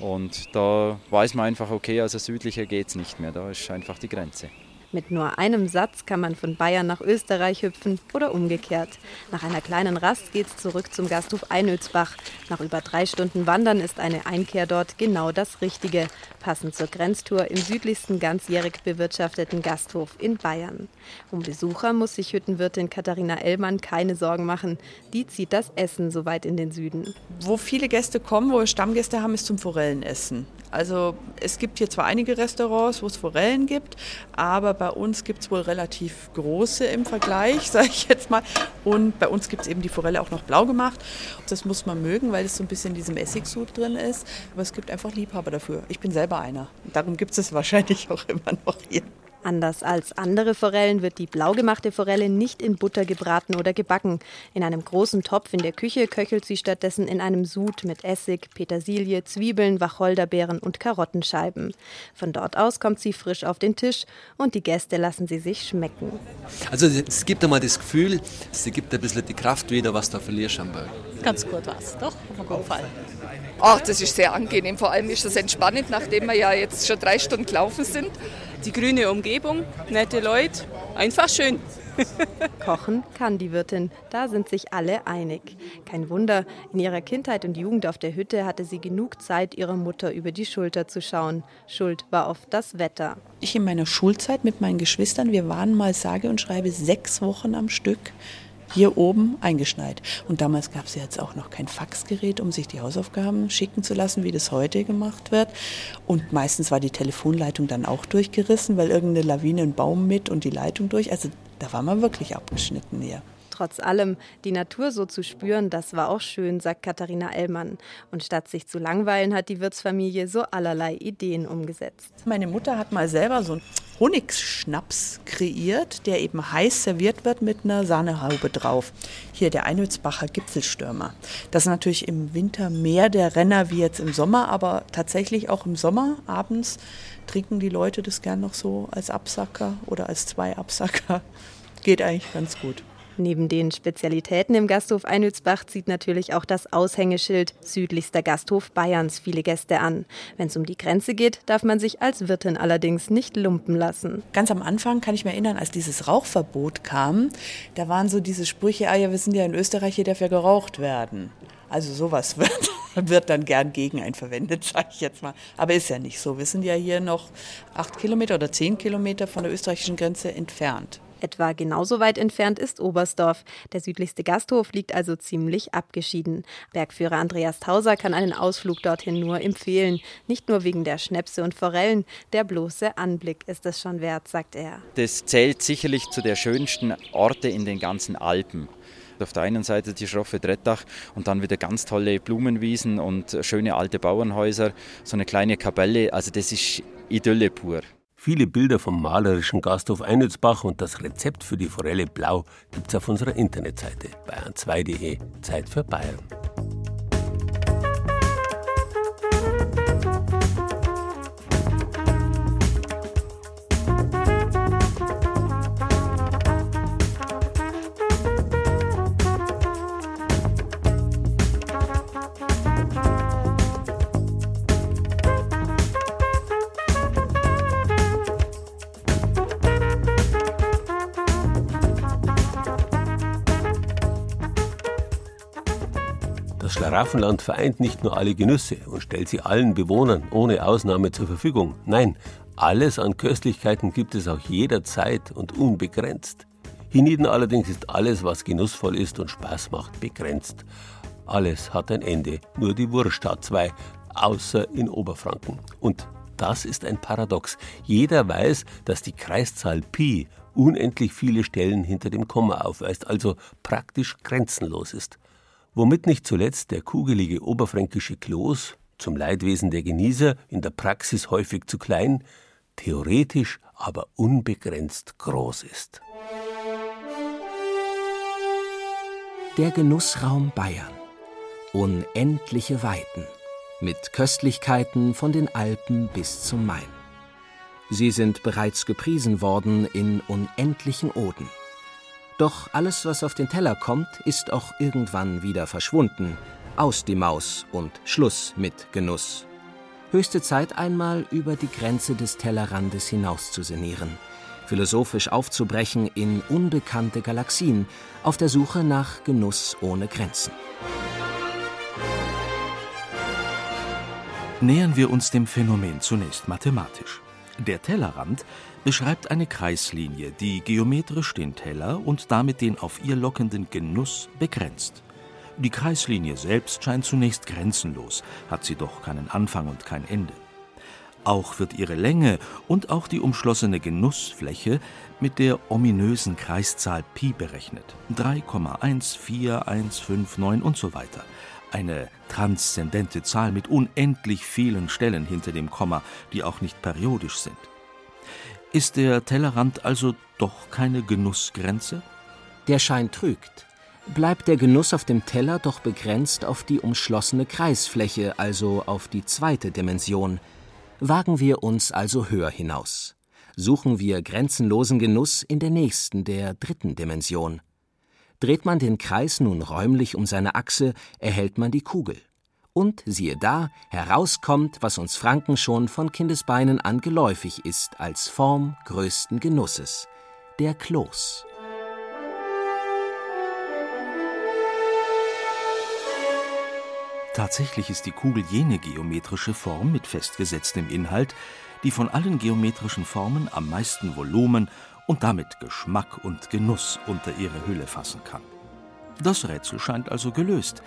Und da weiß man einfach, okay, also südlicher geht es nicht mehr. Da ist einfach die Grenze. Mit nur einem Satz kann man von Bayern nach Österreich hüpfen oder umgekehrt. Nach einer kleinen Rast geht's zurück zum Gasthof Einölsbach. Nach über drei Stunden Wandern ist eine Einkehr dort genau das Richtige, passend zur Grenztour im südlichsten ganzjährig bewirtschafteten Gasthof in Bayern. Um Besucher muss sich Hüttenwirtin Katharina Ellmann keine Sorgen machen. Die zieht das Essen so weit in den Süden. Wo viele Gäste kommen, wo wir Stammgäste haben, ist zum Forellenessen. Also es gibt hier zwar einige Restaurants, wo es Forellen gibt, aber bei uns gibt es wohl relativ große im Vergleich, [LAUGHS] sage ich jetzt mal. Und bei uns gibt es eben die Forelle auch noch blau gemacht. Das muss man mögen, weil es so ein bisschen in diesem Essigsud drin ist. Aber es gibt einfach Liebhaber dafür. Ich bin selber einer. Darum gibt es es wahrscheinlich auch immer noch hier. Anders als andere Forellen wird die blau gemachte Forelle nicht in Butter gebraten oder gebacken. In einem großen Topf in der Küche köchelt sie stattdessen in einem Sud mit Essig, Petersilie, Zwiebeln, Wacholderbeeren und Karottenscheiben. Von dort aus kommt sie frisch auf den Tisch und die Gäste lassen sie sich schmecken. Also es gibt einmal das Gefühl, es gibt ein bisschen die Kraft wieder, was da verlierst am Berg. Ganz gut was, doch, auf jeden Fall. Ach, das ist sehr angenehm. Vor allem ist das entspannend, nachdem wir ja jetzt schon drei Stunden gelaufen sind. Die grüne Umgebung, nette Leute, einfach schön. [LAUGHS] Kochen kann die Wirtin, da sind sich alle einig. Kein Wunder, in ihrer Kindheit und Jugend auf der Hütte hatte sie genug Zeit, ihrer Mutter über die Schulter zu schauen. Schuld war oft das Wetter. Ich in meiner Schulzeit mit meinen Geschwistern, wir waren mal sage und schreibe sechs Wochen am Stück hier oben eingeschneit. Und damals gab es ja jetzt auch noch kein Faxgerät, um sich die Hausaufgaben schicken zu lassen, wie das heute gemacht wird. Und meistens war die Telefonleitung dann auch durchgerissen, weil irgendeine Lawine einen Baum mit und die Leitung durch. Also da war man wirklich abgeschnitten hier. Trotz allem, die Natur so zu spüren, das war auch schön, sagt Katharina Ellmann. Und statt sich zu langweilen, hat die Wirtsfamilie so allerlei Ideen umgesetzt. Meine Mutter hat mal selber so einen Honigschnaps kreiert, der eben heiß serviert wird mit einer Sahnehaube drauf. Hier der Einölsbacher Gipfelstürmer. Das ist natürlich im Winter mehr der Renner wie jetzt im Sommer, aber tatsächlich auch im Sommer abends trinken die Leute das gern noch so als Absacker oder als zwei Absacker. Geht eigentlich ganz gut. Neben den Spezialitäten im Gasthof Einülsbach zieht natürlich auch das Aushängeschild südlichster Gasthof Bayerns viele Gäste an. Wenn es um die Grenze geht, darf man sich als Wirtin allerdings nicht lumpen lassen. Ganz am Anfang kann ich mir erinnern, als dieses Rauchverbot kam, da waren so diese Sprüche, ah ja, wir sind ja in Österreich, hier darf ja geraucht werden. Also sowas [LAUGHS] wird, wird dann gern gegen einen verwendet, sage ich jetzt mal. Aber ist ja nicht so. Wir sind ja hier noch acht Kilometer oder zehn Kilometer von der österreichischen Grenze entfernt. Etwa genauso weit entfernt ist Oberstdorf. Der südlichste Gasthof liegt also ziemlich abgeschieden. Bergführer Andreas Tauser kann einen Ausflug dorthin nur empfehlen. Nicht nur wegen der Schnäpse und Forellen, der bloße Anblick ist es schon wert, sagt er. Das zählt sicherlich zu der schönsten Orte in den ganzen Alpen. Auf der einen Seite die schroffe Trettach und dann wieder ganz tolle Blumenwiesen und schöne alte Bauernhäuser, so eine kleine Kapelle. Also das ist Idylle pur. Viele Bilder vom malerischen Gasthof Einützbach und das Rezept für die Forelle Blau gibt's auf unserer Internetseite bayern2.de. Zeit für Bayern. Schlaraffenland vereint nicht nur alle Genüsse und stellt sie allen Bewohnern ohne Ausnahme zur Verfügung. Nein, alles an Köstlichkeiten gibt es auch jederzeit und unbegrenzt. Hienieden allerdings ist alles, was genussvoll ist und Spaß macht, begrenzt. Alles hat ein Ende, nur die Wurst hat zwei, außer in Oberfranken. Und das ist ein Paradox. Jeder weiß, dass die Kreiszahl Pi unendlich viele Stellen hinter dem Komma aufweist, also praktisch grenzenlos ist womit nicht zuletzt der kugelige oberfränkische Kloß, zum Leidwesen der Genießer in der Praxis häufig zu klein, theoretisch aber unbegrenzt groß ist. Der Genussraum Bayern. Unendliche Weiten. Mit Köstlichkeiten von den Alpen bis zum Main. Sie sind bereits gepriesen worden in unendlichen Oden. Doch alles, was auf den Teller kommt, ist auch irgendwann wieder verschwunden. Aus die Maus und Schluss mit Genuss. Höchste Zeit einmal über die Grenze des Tellerrandes hinaus zu sinnieren, philosophisch aufzubrechen in unbekannte Galaxien, auf der Suche nach Genuss ohne Grenzen. Nähern wir uns dem Phänomen zunächst mathematisch. Der Tellerrand beschreibt eine Kreislinie, die geometrisch den Teller und damit den auf ihr lockenden Genuss begrenzt. Die Kreislinie selbst scheint zunächst grenzenlos, hat sie doch keinen Anfang und kein Ende. Auch wird ihre Länge und auch die umschlossene Genussfläche mit der ominösen Kreiszahl Pi berechnet. 3,14159 und so weiter. Eine transzendente Zahl mit unendlich vielen Stellen hinter dem Komma, die auch nicht periodisch sind. Ist der Tellerrand also doch keine Genussgrenze? Der Schein trügt. Bleibt der Genuss auf dem Teller doch begrenzt auf die umschlossene Kreisfläche, also auf die zweite Dimension. Wagen wir uns also höher hinaus. Suchen wir grenzenlosen Genuss in der nächsten, der dritten Dimension. Dreht man den Kreis nun räumlich um seine Achse, erhält man die Kugel. Und siehe da, herauskommt, was uns Franken schon von Kindesbeinen an geläufig ist als Form größten Genusses, der Kloß. Tatsächlich ist die Kugel jene geometrische Form mit festgesetztem Inhalt, die von allen geometrischen Formen am meisten Volumen und damit Geschmack und Genuss unter ihre Hülle fassen kann. Das Rätsel scheint also gelöst.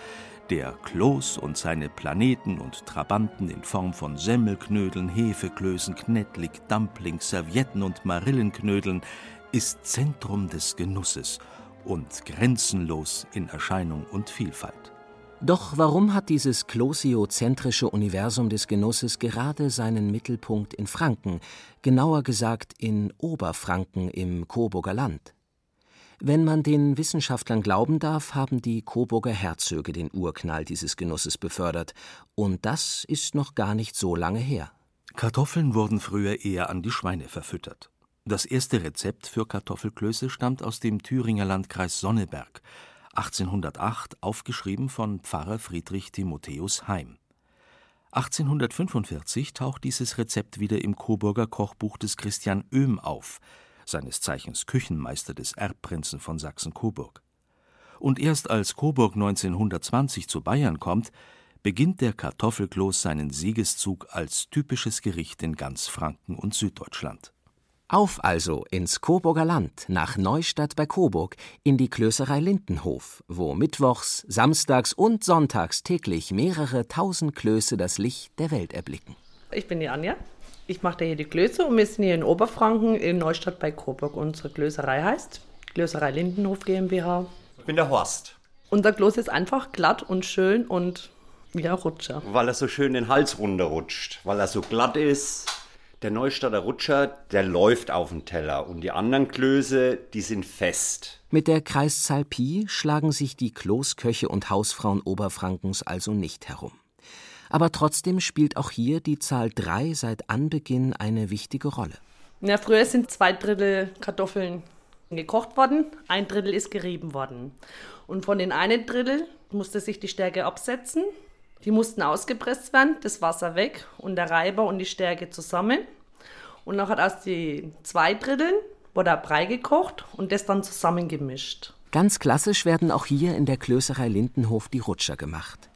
Der Kloß und seine Planeten und Trabanten in Form von Semmelknödeln, Hefeklößen, Knettlig, Dumplings, Servietten und Marillenknödeln ist Zentrum des Genusses und grenzenlos in Erscheinung und Vielfalt. Doch warum hat dieses klosiozentrische Universum des Genusses gerade seinen Mittelpunkt in Franken, genauer gesagt in Oberfranken im Coburger Land? Wenn man den Wissenschaftlern glauben darf, haben die Coburger Herzöge den Urknall dieses Genusses befördert, und das ist noch gar nicht so lange her. Kartoffeln wurden früher eher an die Schweine verfüttert. Das erste Rezept für Kartoffelklöße stammt aus dem Thüringer Landkreis Sonneberg, 1808 aufgeschrieben von Pfarrer Friedrich Timotheus Heim. 1845 taucht dieses Rezept wieder im Coburger Kochbuch des Christian Oehm auf, seines Zeichens Küchenmeister des Erbprinzen von Sachsen-Coburg. Und erst als Coburg 1920 zu Bayern kommt, beginnt der Kartoffelkloß seinen Siegeszug als typisches Gericht in ganz Franken und Süddeutschland. Auf also ins Coburger Land, nach Neustadt bei Coburg, in die Klößerei Lindenhof, wo mittwochs, samstags und sonntags täglich mehrere tausend Klöße das Licht der Welt erblicken. Ich bin die Anja. Ich mache hier die Klöße und wir sind hier in Oberfranken in Neustadt bei Coburg. Unsere Klößerei heißt Klößerei Lindenhof GmbH. Ich bin der Horst. Unser Kloß ist einfach glatt und schön und wie ein Rutscher. Weil er so schön den Hals runterrutscht, weil er so glatt ist. Der Neustadter Rutscher, der läuft auf den Teller und die anderen Klöße, die sind fest. Mit der Kreiszahl Pi schlagen sich die Kloßköche und Hausfrauen Oberfrankens also nicht herum. Aber trotzdem spielt auch hier die Zahl 3 seit Anbeginn eine wichtige Rolle. Ja, früher sind zwei Drittel Kartoffeln gekocht worden, ein Drittel ist gerieben worden. Und von den einen Drittel musste sich die Stärke absetzen. Die mussten ausgepresst werden, das Wasser weg und der Reiber und die Stärke zusammen. Und nachher aus den zwei Dritteln wurde Brei gekocht und das dann zusammengemischt. Ganz klassisch werden auch hier in der Klößerei Lindenhof die Rutscher gemacht.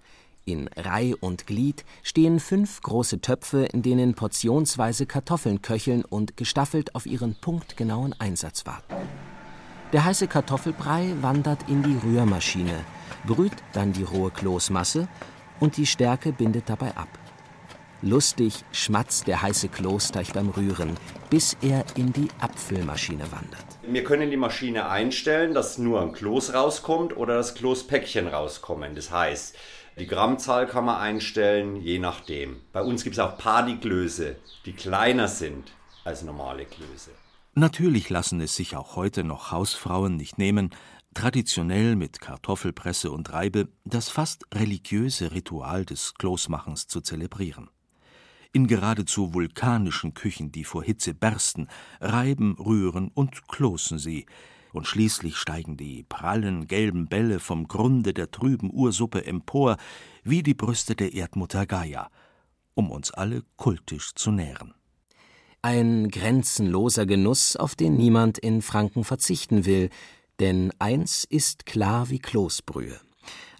In Reih und Glied stehen fünf große Töpfe, in denen portionsweise Kartoffeln köcheln und gestaffelt auf ihren punktgenauen Einsatz warten. Der heiße Kartoffelbrei wandert in die Rührmaschine, brüht dann die rohe Kloßmasse und die Stärke bindet dabei ab. Lustig schmatzt der heiße Kloßteig beim Rühren, bis er in die Abfüllmaschine wandert. Wir können die Maschine einstellen, dass nur ein Kloß rauskommt oder das Kloßpäckchen rauskommen. Das heißt, die Grammzahl kann man einstellen, je nachdem. Bei uns gibt es auch Partyklöße, die kleiner sind als normale Klöße. Natürlich lassen es sich auch heute noch Hausfrauen nicht nehmen, traditionell mit Kartoffelpresse und Reibe das fast religiöse Ritual des Klosmachens zu zelebrieren. In geradezu vulkanischen Küchen, die vor Hitze bersten, reiben, rühren und klosen sie, und schließlich steigen die prallen gelben Bälle vom Grunde der trüben Ursuppe empor, wie die Brüste der Erdmutter Gaia, um uns alle kultisch zu nähren. Ein grenzenloser Genuss, auf den niemand in Franken verzichten will, denn eins ist klar wie Kloßbrühe.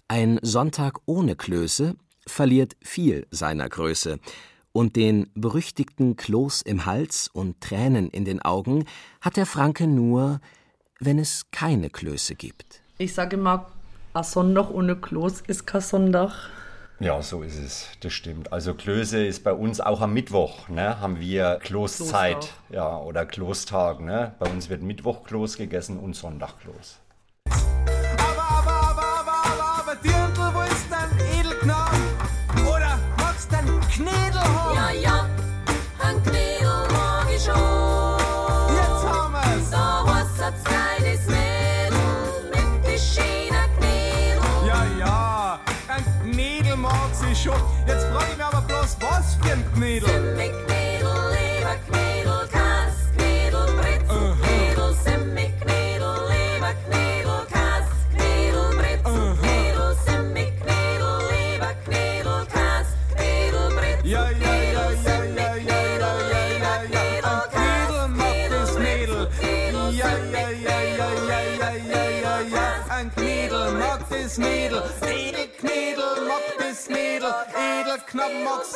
Ein Sonntag ohne Klöße verliert viel seiner Größe, und den berüchtigten Kloß im Hals und Tränen in den Augen hat der Franke nur, wenn es keine Klöße gibt. Ich sage immer, ein Sonntag ohne Kloß ist kein Sonntag. Ja, so ist es. Das stimmt. Also Klöße ist bei uns auch am Mittwoch, ne? Haben wir Kloßzeit, ja, oder Klostag, ne? Bei uns wird Mittwoch Kloß gegessen und Sonntag Kloß. Aber, aber, aber, aber, aber, aber, Dirndl, wo ist dein Edelknaben? Oder magst dein Knädel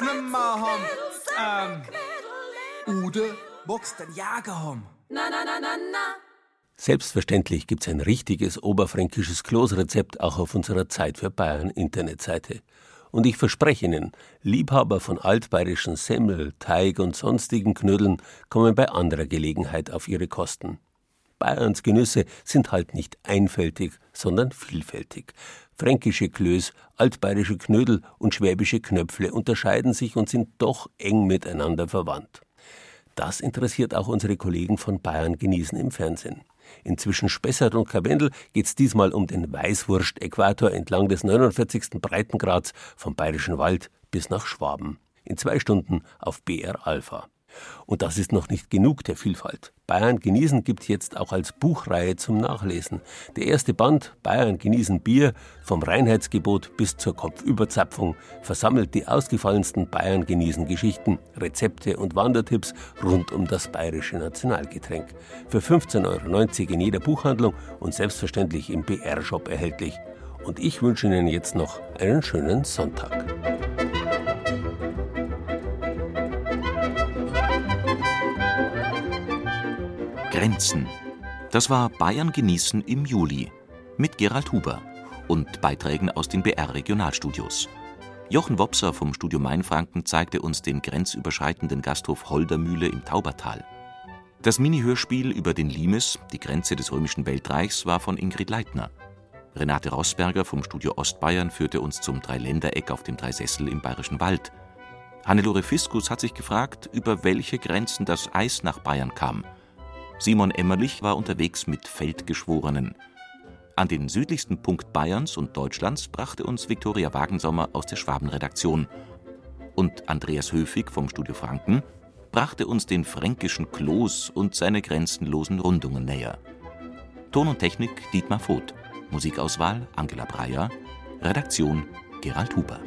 Mag's nimmer haben. Ähm, Ude, magst den Jager haben? Na, na, na, na, na. Selbstverständlich gibt's ein richtiges oberfränkisches Klosrezept auch auf unserer Zeit für Bayern Internetseite. Und ich verspreche Ihnen, Liebhaber von altbayerischen Semmel, Teig und sonstigen Knödeln kommen bei anderer Gelegenheit auf ihre Kosten. Bayerns Genüsse sind halt nicht einfältig, sondern vielfältig. Fränkische Klöß, altbayerische Knödel und schwäbische Knöpfle unterscheiden sich und sind doch eng miteinander verwandt. Das interessiert auch unsere Kollegen von Bayern genießen im Fernsehen. Inzwischen Spessart und Karwendel geht's diesmal um den Weißwurst-Äquator entlang des 49. Breitengrads vom Bayerischen Wald bis nach Schwaben. In zwei Stunden auf BR Alpha. Und das ist noch nicht genug der Vielfalt. Bayern genießen gibt jetzt auch als Buchreihe zum Nachlesen. Der erste Band Bayern genießen Bier vom Reinheitsgebot bis zur Kopfüberzapfung versammelt die ausgefallensten Bayern genießen Geschichten, Rezepte und Wandertipps rund um das bayerische Nationalgetränk. Für 15,90 Euro in jeder Buchhandlung und selbstverständlich im BR-Shop erhältlich. Und ich wünsche Ihnen jetzt noch einen schönen Sonntag. Grenzen. Das war Bayern genießen im Juli mit Gerald Huber und Beiträgen aus den BR Regionalstudios. Jochen Wopser vom Studio Mainfranken zeigte uns den grenzüberschreitenden Gasthof Holdermühle im Taubertal. Das Mini-Hörspiel über den Limes, die Grenze des römischen Weltreichs, war von Ingrid Leitner. Renate Rossberger vom Studio Ostbayern führte uns zum Dreiländereck auf dem Dreisessel im Bayerischen Wald. Hannelore Fiskus hat sich gefragt, über welche Grenzen das Eis nach Bayern kam. Simon Emmerlich war unterwegs mit Feldgeschworenen. An den südlichsten Punkt Bayerns und Deutschlands brachte uns Viktoria Wagensommer aus der Schwabenredaktion. Und Andreas Höfig vom Studio Franken brachte uns den fränkischen Kloß und seine grenzenlosen Rundungen näher. Ton und Technik Dietmar Voth. Musikauswahl Angela Breyer. Redaktion Gerald Huber.